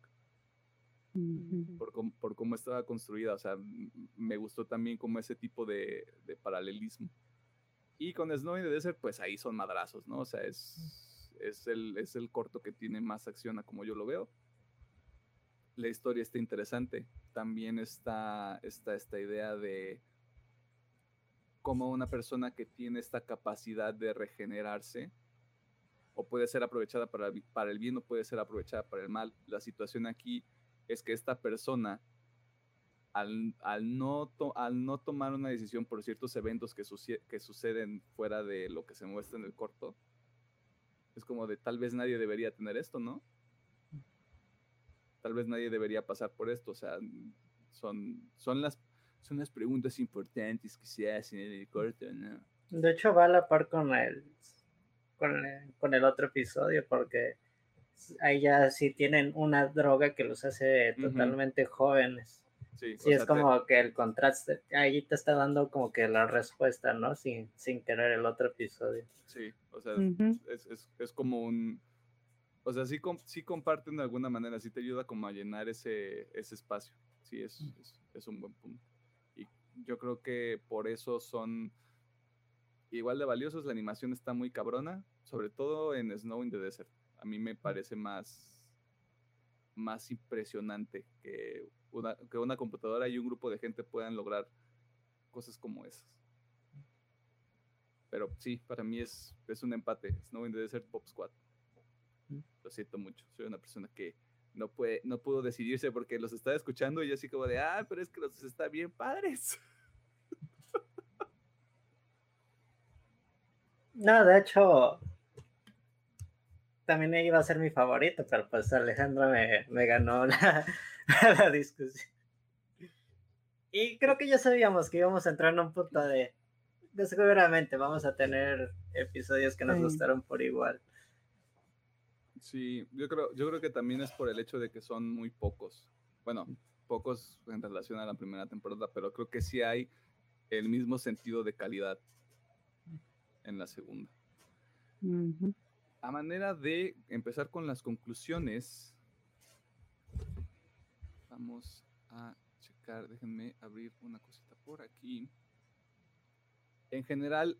Por, por, cómo estaba construida, o sea, me gustó también como ese tipo de, de paralelismo. Y con Snow in the Desert, pues ahí son madrazos, ¿no? O sea, es, es el, es el corto que tiene más acción a como yo lo veo. La historia está interesante. También está, está esta idea de cómo una persona que tiene esta capacidad de regenerarse o puede ser aprovechada para, para el bien o puede ser aprovechada para el mal. La situación aquí es que esta persona, al, al, no, al no tomar una decisión por ciertos eventos que, que suceden fuera de lo que se muestra en el corto, es como de tal vez nadie debería tener esto, ¿no? Tal vez nadie debería pasar por esto, o sea, son, son, las, son las preguntas importantes que se hacen en el corto, ¿no? De hecho, va a la par con el, con el, otro episodio, porque ahí ya sí tienen una droga que los hace totalmente jóvenes. Sí, es como que el contraste, ahí te está dando como que la respuesta, ¿no? Sin, sin querer el otro episodio. Sí, o sea, es, como un... O sea, sí, sí comparten de alguna manera, sí te ayuda como a llenar ese, ese espacio. Sí, es, mm. es, es un buen punto. Y yo creo que por eso son igual de valiosos. La animación está muy cabrona, sobre todo en Snow in the Desert. A mí me parece más, más impresionante que una, que una computadora y un grupo de gente puedan lograr cosas como esas. Pero sí, para mí es, es un empate. Snow in the Desert, Pop Squad. Lo siento mucho. Soy una persona que no, puede, no pudo decidirse porque los estaba escuchando y yo así como de, ah, pero es que los está bien padres. No, de hecho, también iba a ser mi favorito, pero pues Alejandro me, me ganó la, la, discusión. Y creo que ya sabíamos que íbamos a entrar en un punto de, de seguramente vamos a tener episodios que nos gustaron por igual. Sí, yo creo, yo creo que también es por el hecho de que son muy pocos. Bueno, pocos en relación a la primera temporada, pero creo que sí hay el mismo sentido de calidad en la segunda. A manera de empezar con las conclusiones, vamos a checar, déjenme abrir una cosita por aquí. En general,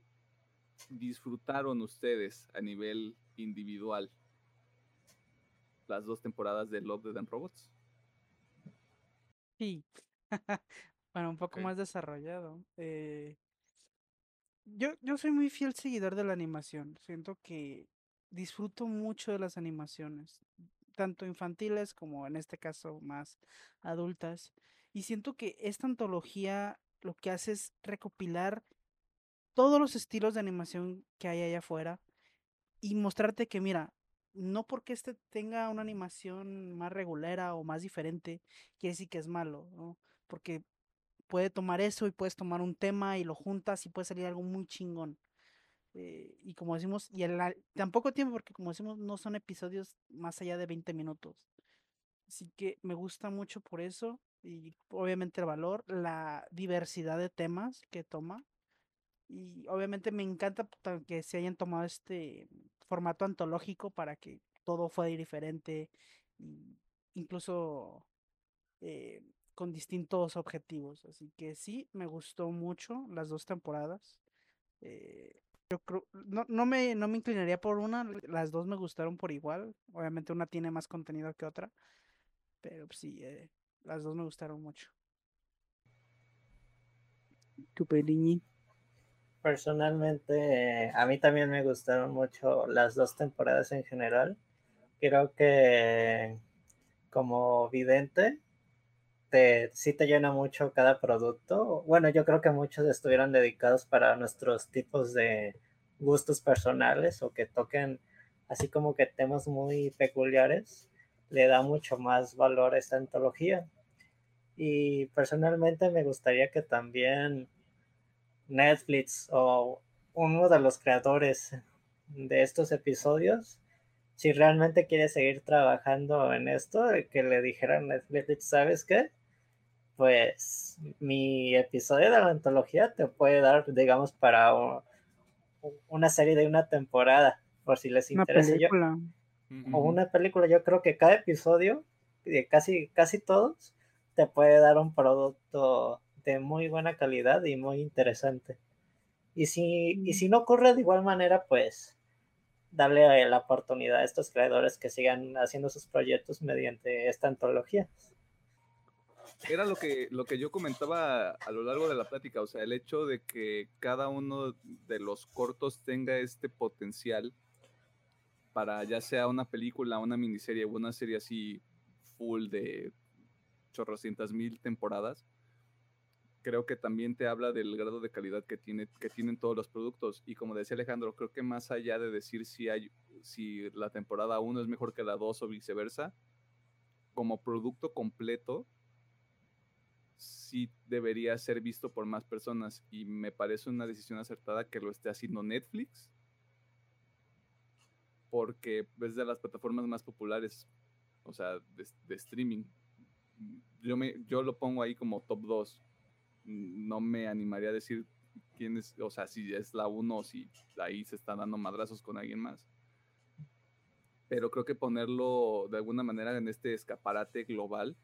¿disfrutaron ustedes a nivel individual las dos temporadas de Love, Dead and Robots? Sí. bueno, un poco más desarrollado. Eh, yo, yo soy muy fiel seguidor de la animación. Siento que disfruto mucho de las animaciones, tanto infantiles como en este caso más adultas. Y siento que esta antología lo que hace es recopilar todos los estilos de animación que hay allá afuera y mostrarte que, mira, no porque este tenga una animación más regulera o más diferente, quiere decir que es malo, ¿no? Porque puede tomar eso y puedes tomar un tema y lo juntas y puede salir algo muy chingón. Eh, y como decimos, y el, tampoco tiempo, porque como decimos, no son episodios más allá de 20 minutos. Así que me gusta mucho por eso. Y obviamente el valor, la diversidad de temas que toma. Y obviamente me encanta que se hayan tomado este formato antológico para que todo fuera diferente. incluso eh, con distintos objetivos. Así que sí, me gustó mucho las dos temporadas. Eh, yo creo, no, no, me, no me inclinaría por una, las dos me gustaron por igual. Obviamente una tiene más contenido que otra, pero sí, eh, las dos me gustaron mucho. ¿Tu? Personalmente, a mí también me gustaron mucho las dos temporadas en general. Creo que como vidente, te, sí te llena mucho cada producto. Bueno, yo creo que muchos estuvieron dedicados para nuestros tipos de gustos personales o que toquen así como que temas muy peculiares. Le da mucho más valor a esta antología. Y personalmente me gustaría que también Netflix o uno de los creadores de estos episodios si realmente quiere seguir trabajando en esto, que le dijeran Netflix, ¿sabes qué? Pues mi episodio de la antología te puede dar, digamos, para una serie de una temporada, por si les interesa. o una película, yo creo que cada episodio, de casi, casi todos, te puede dar un producto de muy buena calidad y muy interesante. Y si, y si no ocurre de igual manera, pues darle la oportunidad a estos creadores que sigan haciendo sus proyectos mediante esta antología. Era lo que, lo que yo comentaba a lo largo de la plática, o sea, el hecho de que cada uno de los cortos tenga este potencial para ya sea una película, una miniserie o una serie así full de chorrocientas mil temporadas, creo que también te habla del grado de calidad que, tiene, que tienen todos los productos. Y como decía Alejandro, creo que más allá de decir si, hay, si la temporada 1 es mejor que la 2 o viceversa, como producto completo, sí debería ser visto por más personas. Y me parece una decisión acertada que lo esté haciendo Netflix, porque es de las plataformas más populares, o sea, de, streaming. Yo, me, yo lo pongo ahí como top 2 no me animaría a decir quién es, o sea, si es la uno o si ahí se está dando madrazos con alguien más. pero creo que ponerlo de alguna manera en este escaparate global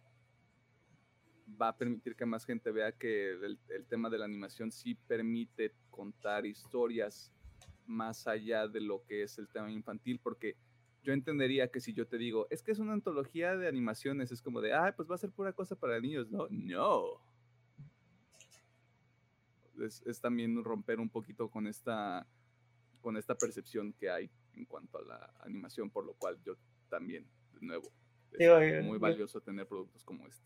va a permitir que más gente vea que el, tema de la animación sí permite contar historias más allá de lo que es el tema infantil, porque yo entendería que si yo te digo, es que es una antología de animaciones, es como de, ah, pues va a ser pura cosa para niños, ¿no? No. Es, es también romper un poquito con esta, con esta percepción que hay en cuanto a la animación, por lo cual yo también, de nuevo, es muy valioso tener productos como este.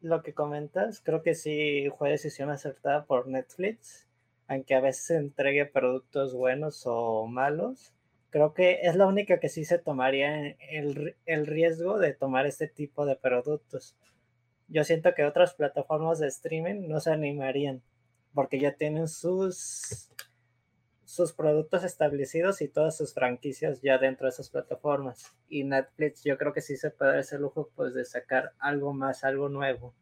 Lo que comentas, creo que sí fue decisión acertada por Netflix, aunque a veces entregue productos buenos o malos. Creo que es la única que sí se tomaría el, el riesgo de tomar este tipo de productos. Yo siento que otras plataformas de streaming no se animarían porque ya tienen sus sus productos establecidos y todas sus franquicias ya dentro de esas plataformas. Y Netflix yo creo que sí se puede dar ese lujo pues de sacar algo más, algo nuevo.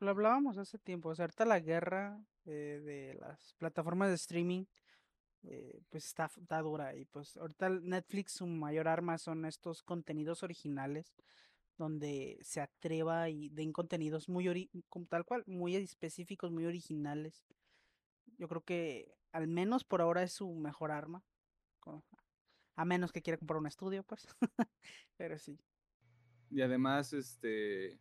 Lo hablábamos hace tiempo, o sea, ahorita la guerra eh, de las plataformas de streaming eh, pues está, está, dura y pues ahorita Netflix su mayor arma son estos contenidos originales donde se atreva y den contenidos muy tal cual, muy específicos, muy originales yo creo que al menos por ahora es su mejor arma. A menos que quiera comprar un estudio, pues. Pero sí. Y además, este.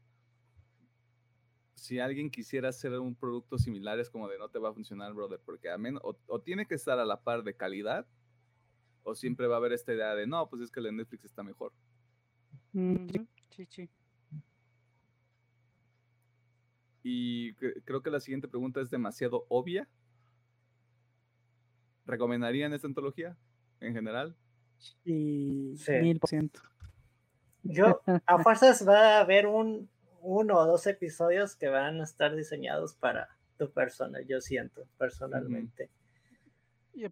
Si alguien quisiera hacer un producto similar, es como de no te va a funcionar, brother, porque a menos, o, tiene que estar a la par de calidad, o siempre va a haber esta idea de no, pues es que de Netflix está mejor. Sí, sí. Y creo que la siguiente pregunta es demasiado obvia, ¿Recomendarían esta antología en general? Sí, mil por ciento. Yo, a fuerzas va a haber un uno o dos episodios que van a estar diseñados para tu persona, yo siento personalmente. Y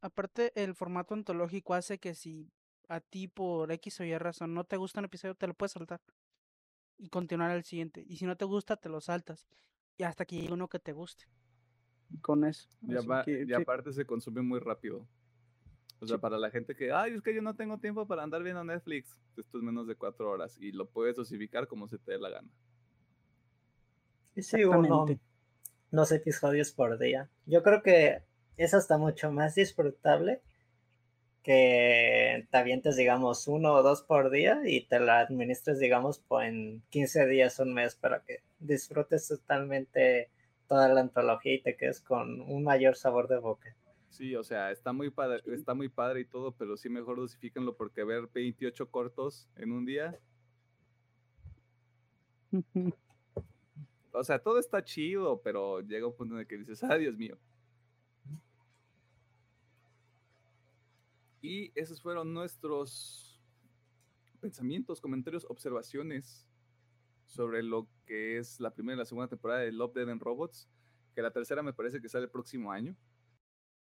aparte, el formato antológico hace que si a ti por X o Y razón no te gusta un episodio, te lo puedes saltar y continuar al siguiente. Y si no te gusta, te lo saltas. Y hasta que llegue uno que te guste con eso. Y, aparte se consume muy rápido. O sea, para la gente que, ay, es que yo no tengo tiempo para andar viendo Netflix, esto es menos de cuatro horas y lo puedes dosificar como se te dé la gana. Sí, uno, dos episodios por día. Yo creo que eso está mucho más disfrutable que te avientes, digamos, uno o dos por día y te la administres, digamos, en 15 días, un mes, para que disfrutes totalmente toda la antología y te quedes con un mayor sabor de boca. Sí, o sea, está muy padre, está muy padre y todo, pero sí mejor dosifíquenlo porque ver 28 cortos en un día. o sea, todo está chido, pero llega un punto en el que dices, ah, Dios mío. Y esos fueron nuestros pensamientos, comentarios, observaciones sobre lo que es la primera y la segunda temporada de Love, Dead and Robots, que la tercera me parece que sale el próximo año.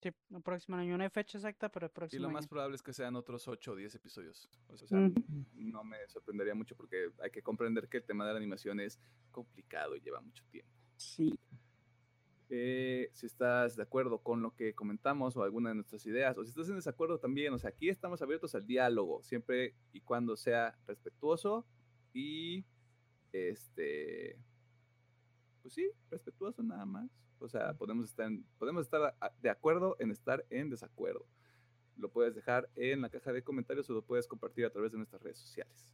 Sí, el próximo año, no hay fecha exacta, pero el próximo Y lo más probable es que sean otros 8 o 10 episodios. O sea, no me sorprendería mucho porque hay que comprender que el tema de la animación es complicado y lleva mucho tiempo. Sí. Eh, si estás de acuerdo con lo que comentamos o alguna de nuestras ideas, o si estás en desacuerdo también, o sea, aquí estamos abiertos al diálogo, siempre y cuando sea respetuoso y este, pues sí, respetuoso nada más. O sea, podemos estar, podemos estar de acuerdo en estar en desacuerdo. Lo puedes dejar en la caja de comentarios o lo puedes compartir a través de nuestras redes sociales.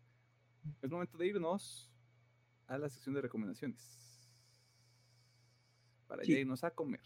Es momento de irnos a la sección de recomendaciones. Para ya irnos a comer.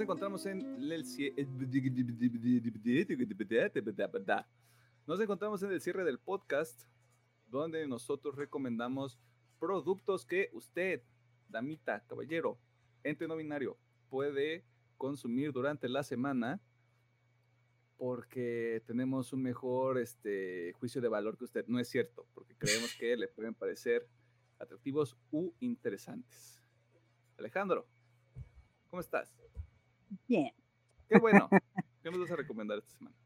Encontramos en el nos encontramos en el cierre del podcast donde nosotros recomendamos productos que usted damita, caballero, ente no binario, puede consumir durante la semana porque tenemos un mejor este, juicio de valor que usted. No es cierto, porque creemos que le pueden parecer atractivos u interesantes. Alejandro, ¿cómo estás? Bien. Qué bueno. ¿Qué nos vas a recomendar esta semana?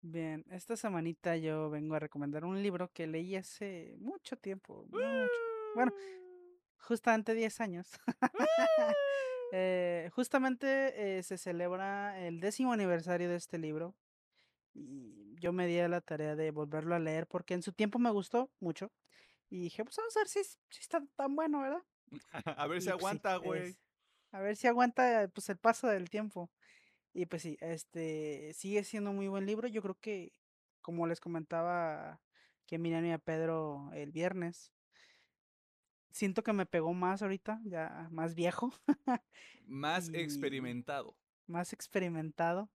Bien, esta semanita yo vengo a recomendar un libro que leí hace mucho tiempo. Bueno, justamente 10 años. Eh, justamente eh, se celebra el décimo aniversario de este libro y yo me di a la tarea de volverlo a leer porque en su tiempo me gustó mucho y dije, pues vamos a ver si, si está tan bueno, ¿verdad? a ver si pues aguanta, güey. A ver si aguanta pues el paso del tiempo. Y pues sí, este sigue siendo un muy buen libro. Yo creo que, como les comentaba que Emiliano y a Pedro el viernes, siento que me pegó más ahorita, ya más viejo. más experimentado. Más experimentado.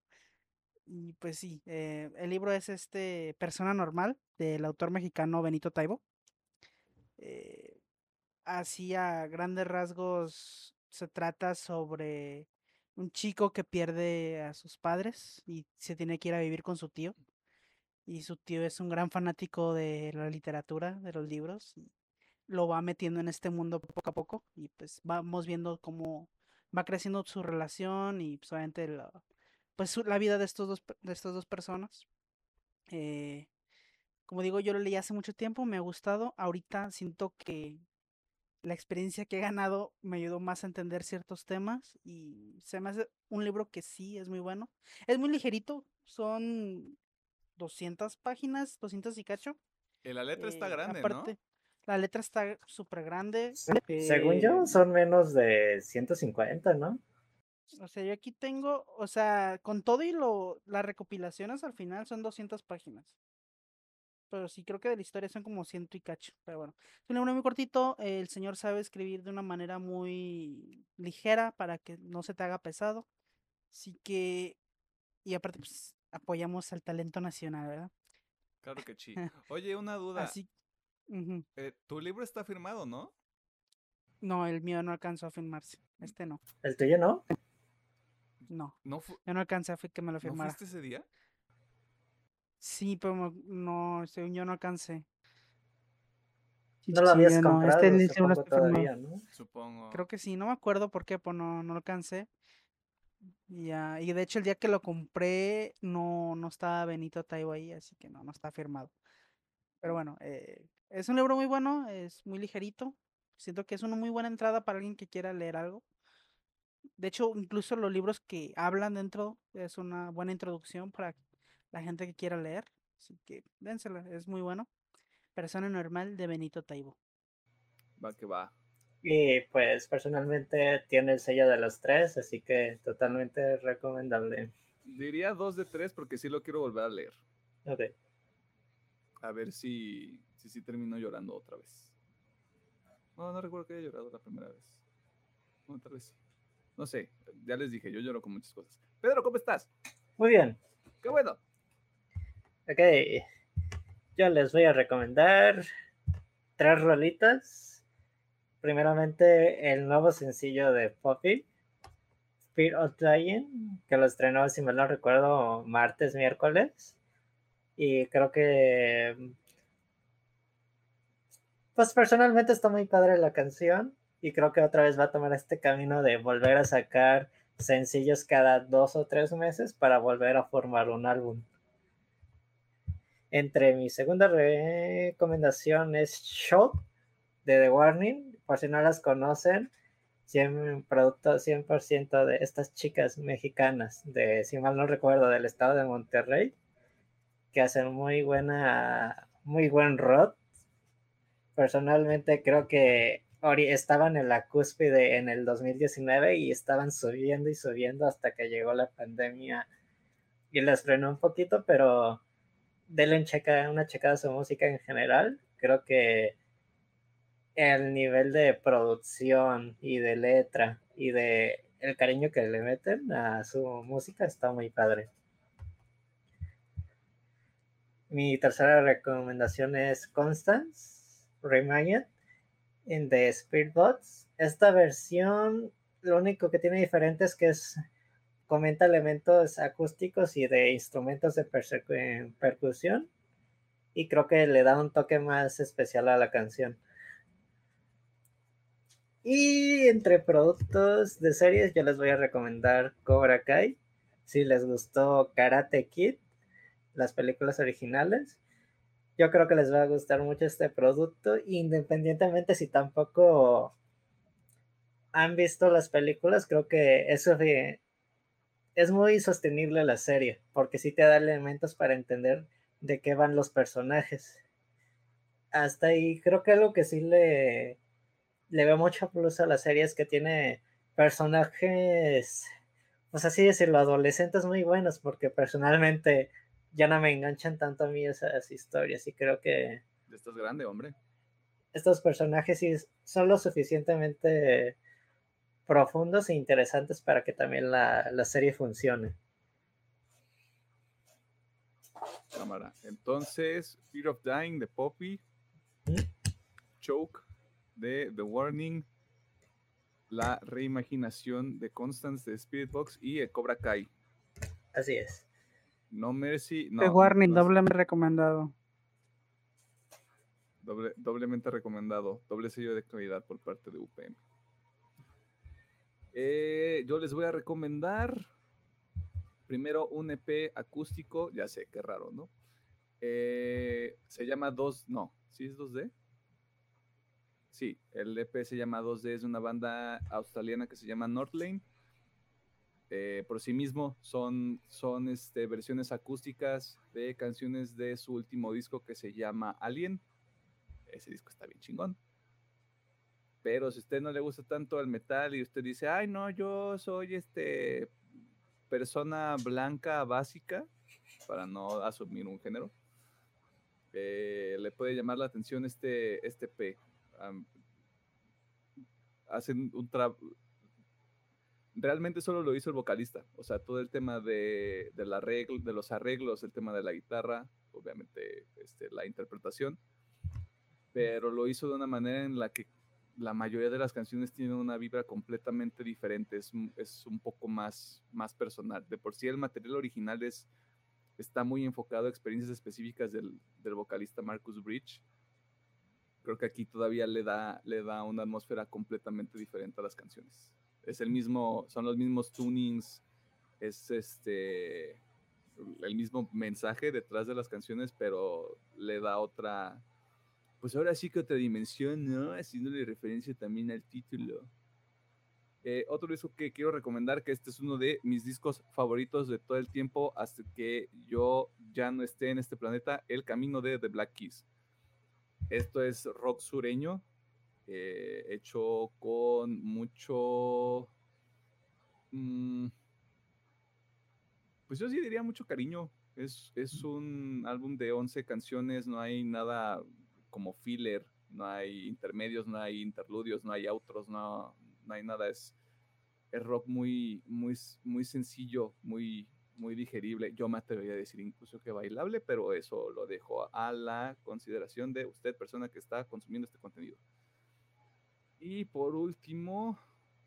Y pues sí, eh, el libro es este Persona Normal del autor mexicano Benito Taibo. Eh, así a grandes rasgos se trata sobre un chico que pierde a sus padres y se tiene que ir a vivir con su tío. Y su tío es un gran fanático de la literatura, de los libros, lo va metiendo en este mundo poco a poco. Y pues vamos viendo cómo va creciendo su relación y pues, obviamente la, pues la vida de estos dos, de estas dos personas. Eh, como digo, yo lo leí hace mucho tiempo, me ha gustado. Ahorita siento que la experiencia que he ganado me ayudó más a entender ciertos temas y se me hace un libro que sí es muy bueno. Es muy ligerito, son 200 páginas, 200 y cacho. Y la letra está eh, grande, aparte, La letra está súper grande. según yo, eh, son menos de 150, ¿no? O sea, yo aquí tengo, o sea, con todo y lo, las recopilaciones al final son 200 páginas pero sí creo que de la historia son como ciento y cacho. Pero bueno, es un libro muy cortito. El señor sabe escribir de una manera muy ligera para que no se te haga pesado. Así que, y aparte, pues apoyamos al talento nacional, ¿verdad? Claro que sí. Oye, una duda. Así, eh, tu libro está firmado, ¿no? No, el mío no alcanzó a firmarse. Este no. ¿El tuyo no? No. no yo no alcancé a que me lo firmara. ¿No fuiste ese día? Sí, pero no, según yo no alcancé. No lo habías comprado, este supongo todavía, ¿no? Supongo. Creo que sí, no me acuerdo por qué, pues no, no lo alcancé. Y, y de hecho el día que lo compré no, no estaba Benito Taibo ahí, así que no, no está firmado. Pero bueno, eh, es un libro muy bueno, es muy ligerito. Siento que es una muy buena entrada para alguien que quiera leer algo. De hecho, incluso los libros que hablan dentro es una buena introducción para la gente que quiera leer. Así que dénsela, es muy bueno. Persona normal de Benito Taibo. Va que va. Y pues personalmente tiene el sello de los tres, así que totalmente recomendable. Diría dos de tres porque sí lo quiero volver a leer. Ok. A ver si, si, si termino llorando otra vez. No, no recuerdo que haya llorado la primera vez. No, tal vez sí. No sé, ya les dije, yo lloro con muchas cosas. Pedro, ¿cómo estás? Muy bien. Qué bueno. Ok, yo les voy a recomendar tres rolitas. Primeramente, el nuevo sencillo de Poppy, Fear of Dying, que lo estrenó, si mal no recuerdo, martes, miércoles. Y creo que. Pues personalmente está muy padre la canción. Y creo que otra vez va a tomar este camino de volver a sacar sencillos cada dos o tres meses para volver a formar un álbum. Entre mi segunda recomendación es Shot de The Warning, por si no las conocen, 100 productos 100% de estas chicas mexicanas de, si mal no recuerdo, del estado de Monterrey, que hacen muy buena, muy buen rock. Personalmente creo que estaban en la cúspide en el 2019 y estaban subiendo y subiendo hasta que llegó la pandemia y les frenó un poquito, pero denle una checada a su música en general. Creo que el nivel de producción y de letra y de el cariño que le meten a su música está muy padre. Mi tercera recomendación es Constance Reminded in the Spirit Bots esta versión lo único que tiene diferente es que es comenta elementos acústicos y de instrumentos de percusión y creo que le da un toque más especial a la canción. Y entre productos de series yo les voy a recomendar Cobra Kai. Si les gustó Karate Kid, las películas originales, yo creo que les va a gustar mucho este producto, independientemente si tampoco han visto las películas, creo que eso es muy sostenible la serie, porque sí te da elementos para entender de qué van los personajes. Hasta ahí creo que algo que sí le, le veo mucho plus a la serie es que tiene personajes, pues así decirlo, adolescentes muy buenos, porque personalmente ya no me enganchan tanto a mí esas historias y creo que... Estás grande, hombre. Estos personajes sí son lo suficientemente profundos e interesantes para que también la, serie funcione. Cámara. Entonces, Fear of Dying de Poppy, ¿Mm? Choke de The Warning, la reimaginación de Constance de Spirit Box y Cobra Kai. Así es. No Mercy. The Warning, doblemente recomendado. Doble, doblemente recomendado. Doble sello de calidad por parte de UPM. Eh, yo les voy a recomendar primero un EP acústico, ya sé, qué raro, ¿no? Eh, se llama 2, no, ¿sí es 2D? Sí, el EP se llama 2D, es una banda australiana que se llama Northlane. Eh, por sí mismo son, son este, versiones acústicas de canciones de su último disco que se llama Alien. Ese disco está bien chingón. Pero si usted no le gusta tanto el metal y usted dice, ay, no, yo soy este persona blanca básica, para no asumir un género, eh, le puede llamar la atención este, este P. hacen un trabajo. Realmente solo lo hizo el vocalista, o sea, todo el tema de, de, la de los arreglos, el tema de la guitarra, obviamente este, la interpretación, pero lo hizo de una manera en la que la mayoría de las canciones tienen una vibra completamente diferente, es, es un poco más, más personal. De por sí el material original es, está muy enfocado a experiencias específicas del, del, vocalista Marcus Bridge. Creo que aquí todavía le da, le da una atmósfera completamente diferente a las canciones. Es el mismo, son los mismos tunings, es este el mismo mensaje detrás de las canciones, pero le da otra, pues ahora sí que otra dimensión, ¿no? Haciéndole referencia también al título. Eh, otro disco que quiero recomendar, que este es uno de mis discos favoritos de todo el tiempo hasta que yo ya no esté en este planeta, El Camino de The Black Keys. Esto es rock sureño, eh, hecho con mucho... Mm, pues yo sí diría mucho cariño. Es, es un álbum de 11 canciones, no hay nada como filler, no hay intermedios, no hay interludios, no hay outros, no, no hay nada, es, es rock muy, muy, muy sencillo, muy, muy digerible. Yo me atrevería a decir incluso que bailable, pero eso lo dejo a la consideración de usted, persona que está consumiendo este contenido. Y por último,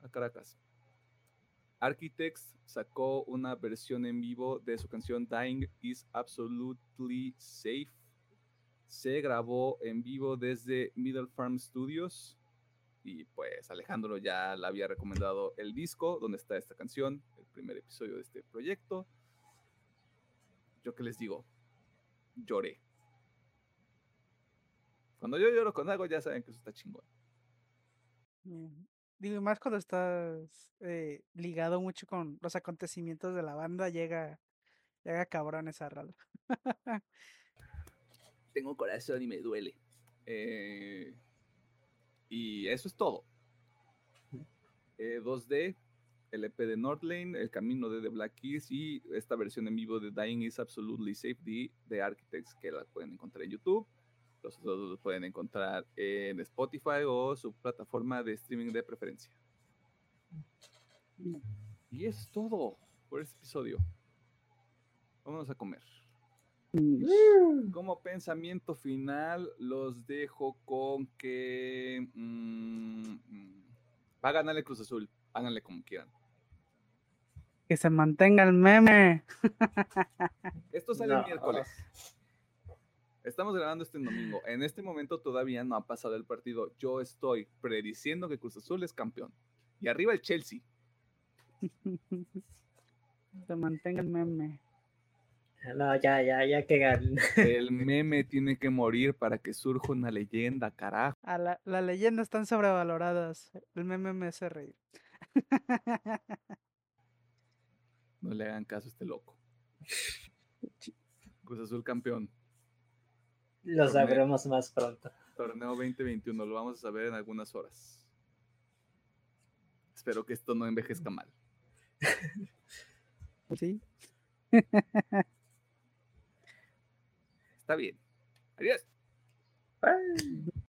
a Caracas. Architects sacó una versión en vivo de su canción Dying is Absolutely Safe se grabó en vivo desde Middle Farm Studios. Y pues Alejandro ya le había recomendado el disco donde está esta canción, el primer episodio de este proyecto. Yo que les digo, lloré. Cuando yo lloro con algo ya saben que eso está chingón. Digo, más cuando estás eh, ligado mucho con los acontecimientos de la banda, llega, llega cabrón esa rala. tengo corazón y me duele. Eh, y eso es todo. 2D, eh, el EP de Northlane, El Camino de The Black Keys y esta versión en vivo de Dying is Absolutely Safe de, Architects que la pueden encontrar en YouTube. Los otros los pueden encontrar en Spotify o su plataforma de streaming de preferencia. Y eso es todo por este episodio. Vamos a comer. Mm. Como pensamiento final, los dejo con que mm, Va a ganarle Cruz Azul. Háganle como quieran. Que se mantenga el meme. Esto sale el miércoles. Estamos grabando este domingo. En este momento todavía no ha pasado el partido. Yo estoy prediciendo que Cruz Azul es campeón. Y arriba el Chelsea. Se mantenga el meme. No, ya, ya, ya que El meme tiene que morir para que surja una leyenda, carajo. A la, las leyendas están sobrevaloradas. El meme me hace reír. No le hagan caso a este loco. Cruz Azul campeón. Lo sabremos más pronto. Torneo 2021, lo vamos a saber en algunas horas. Espero que esto no envejezca mal. Sí. Está bien. Adiós.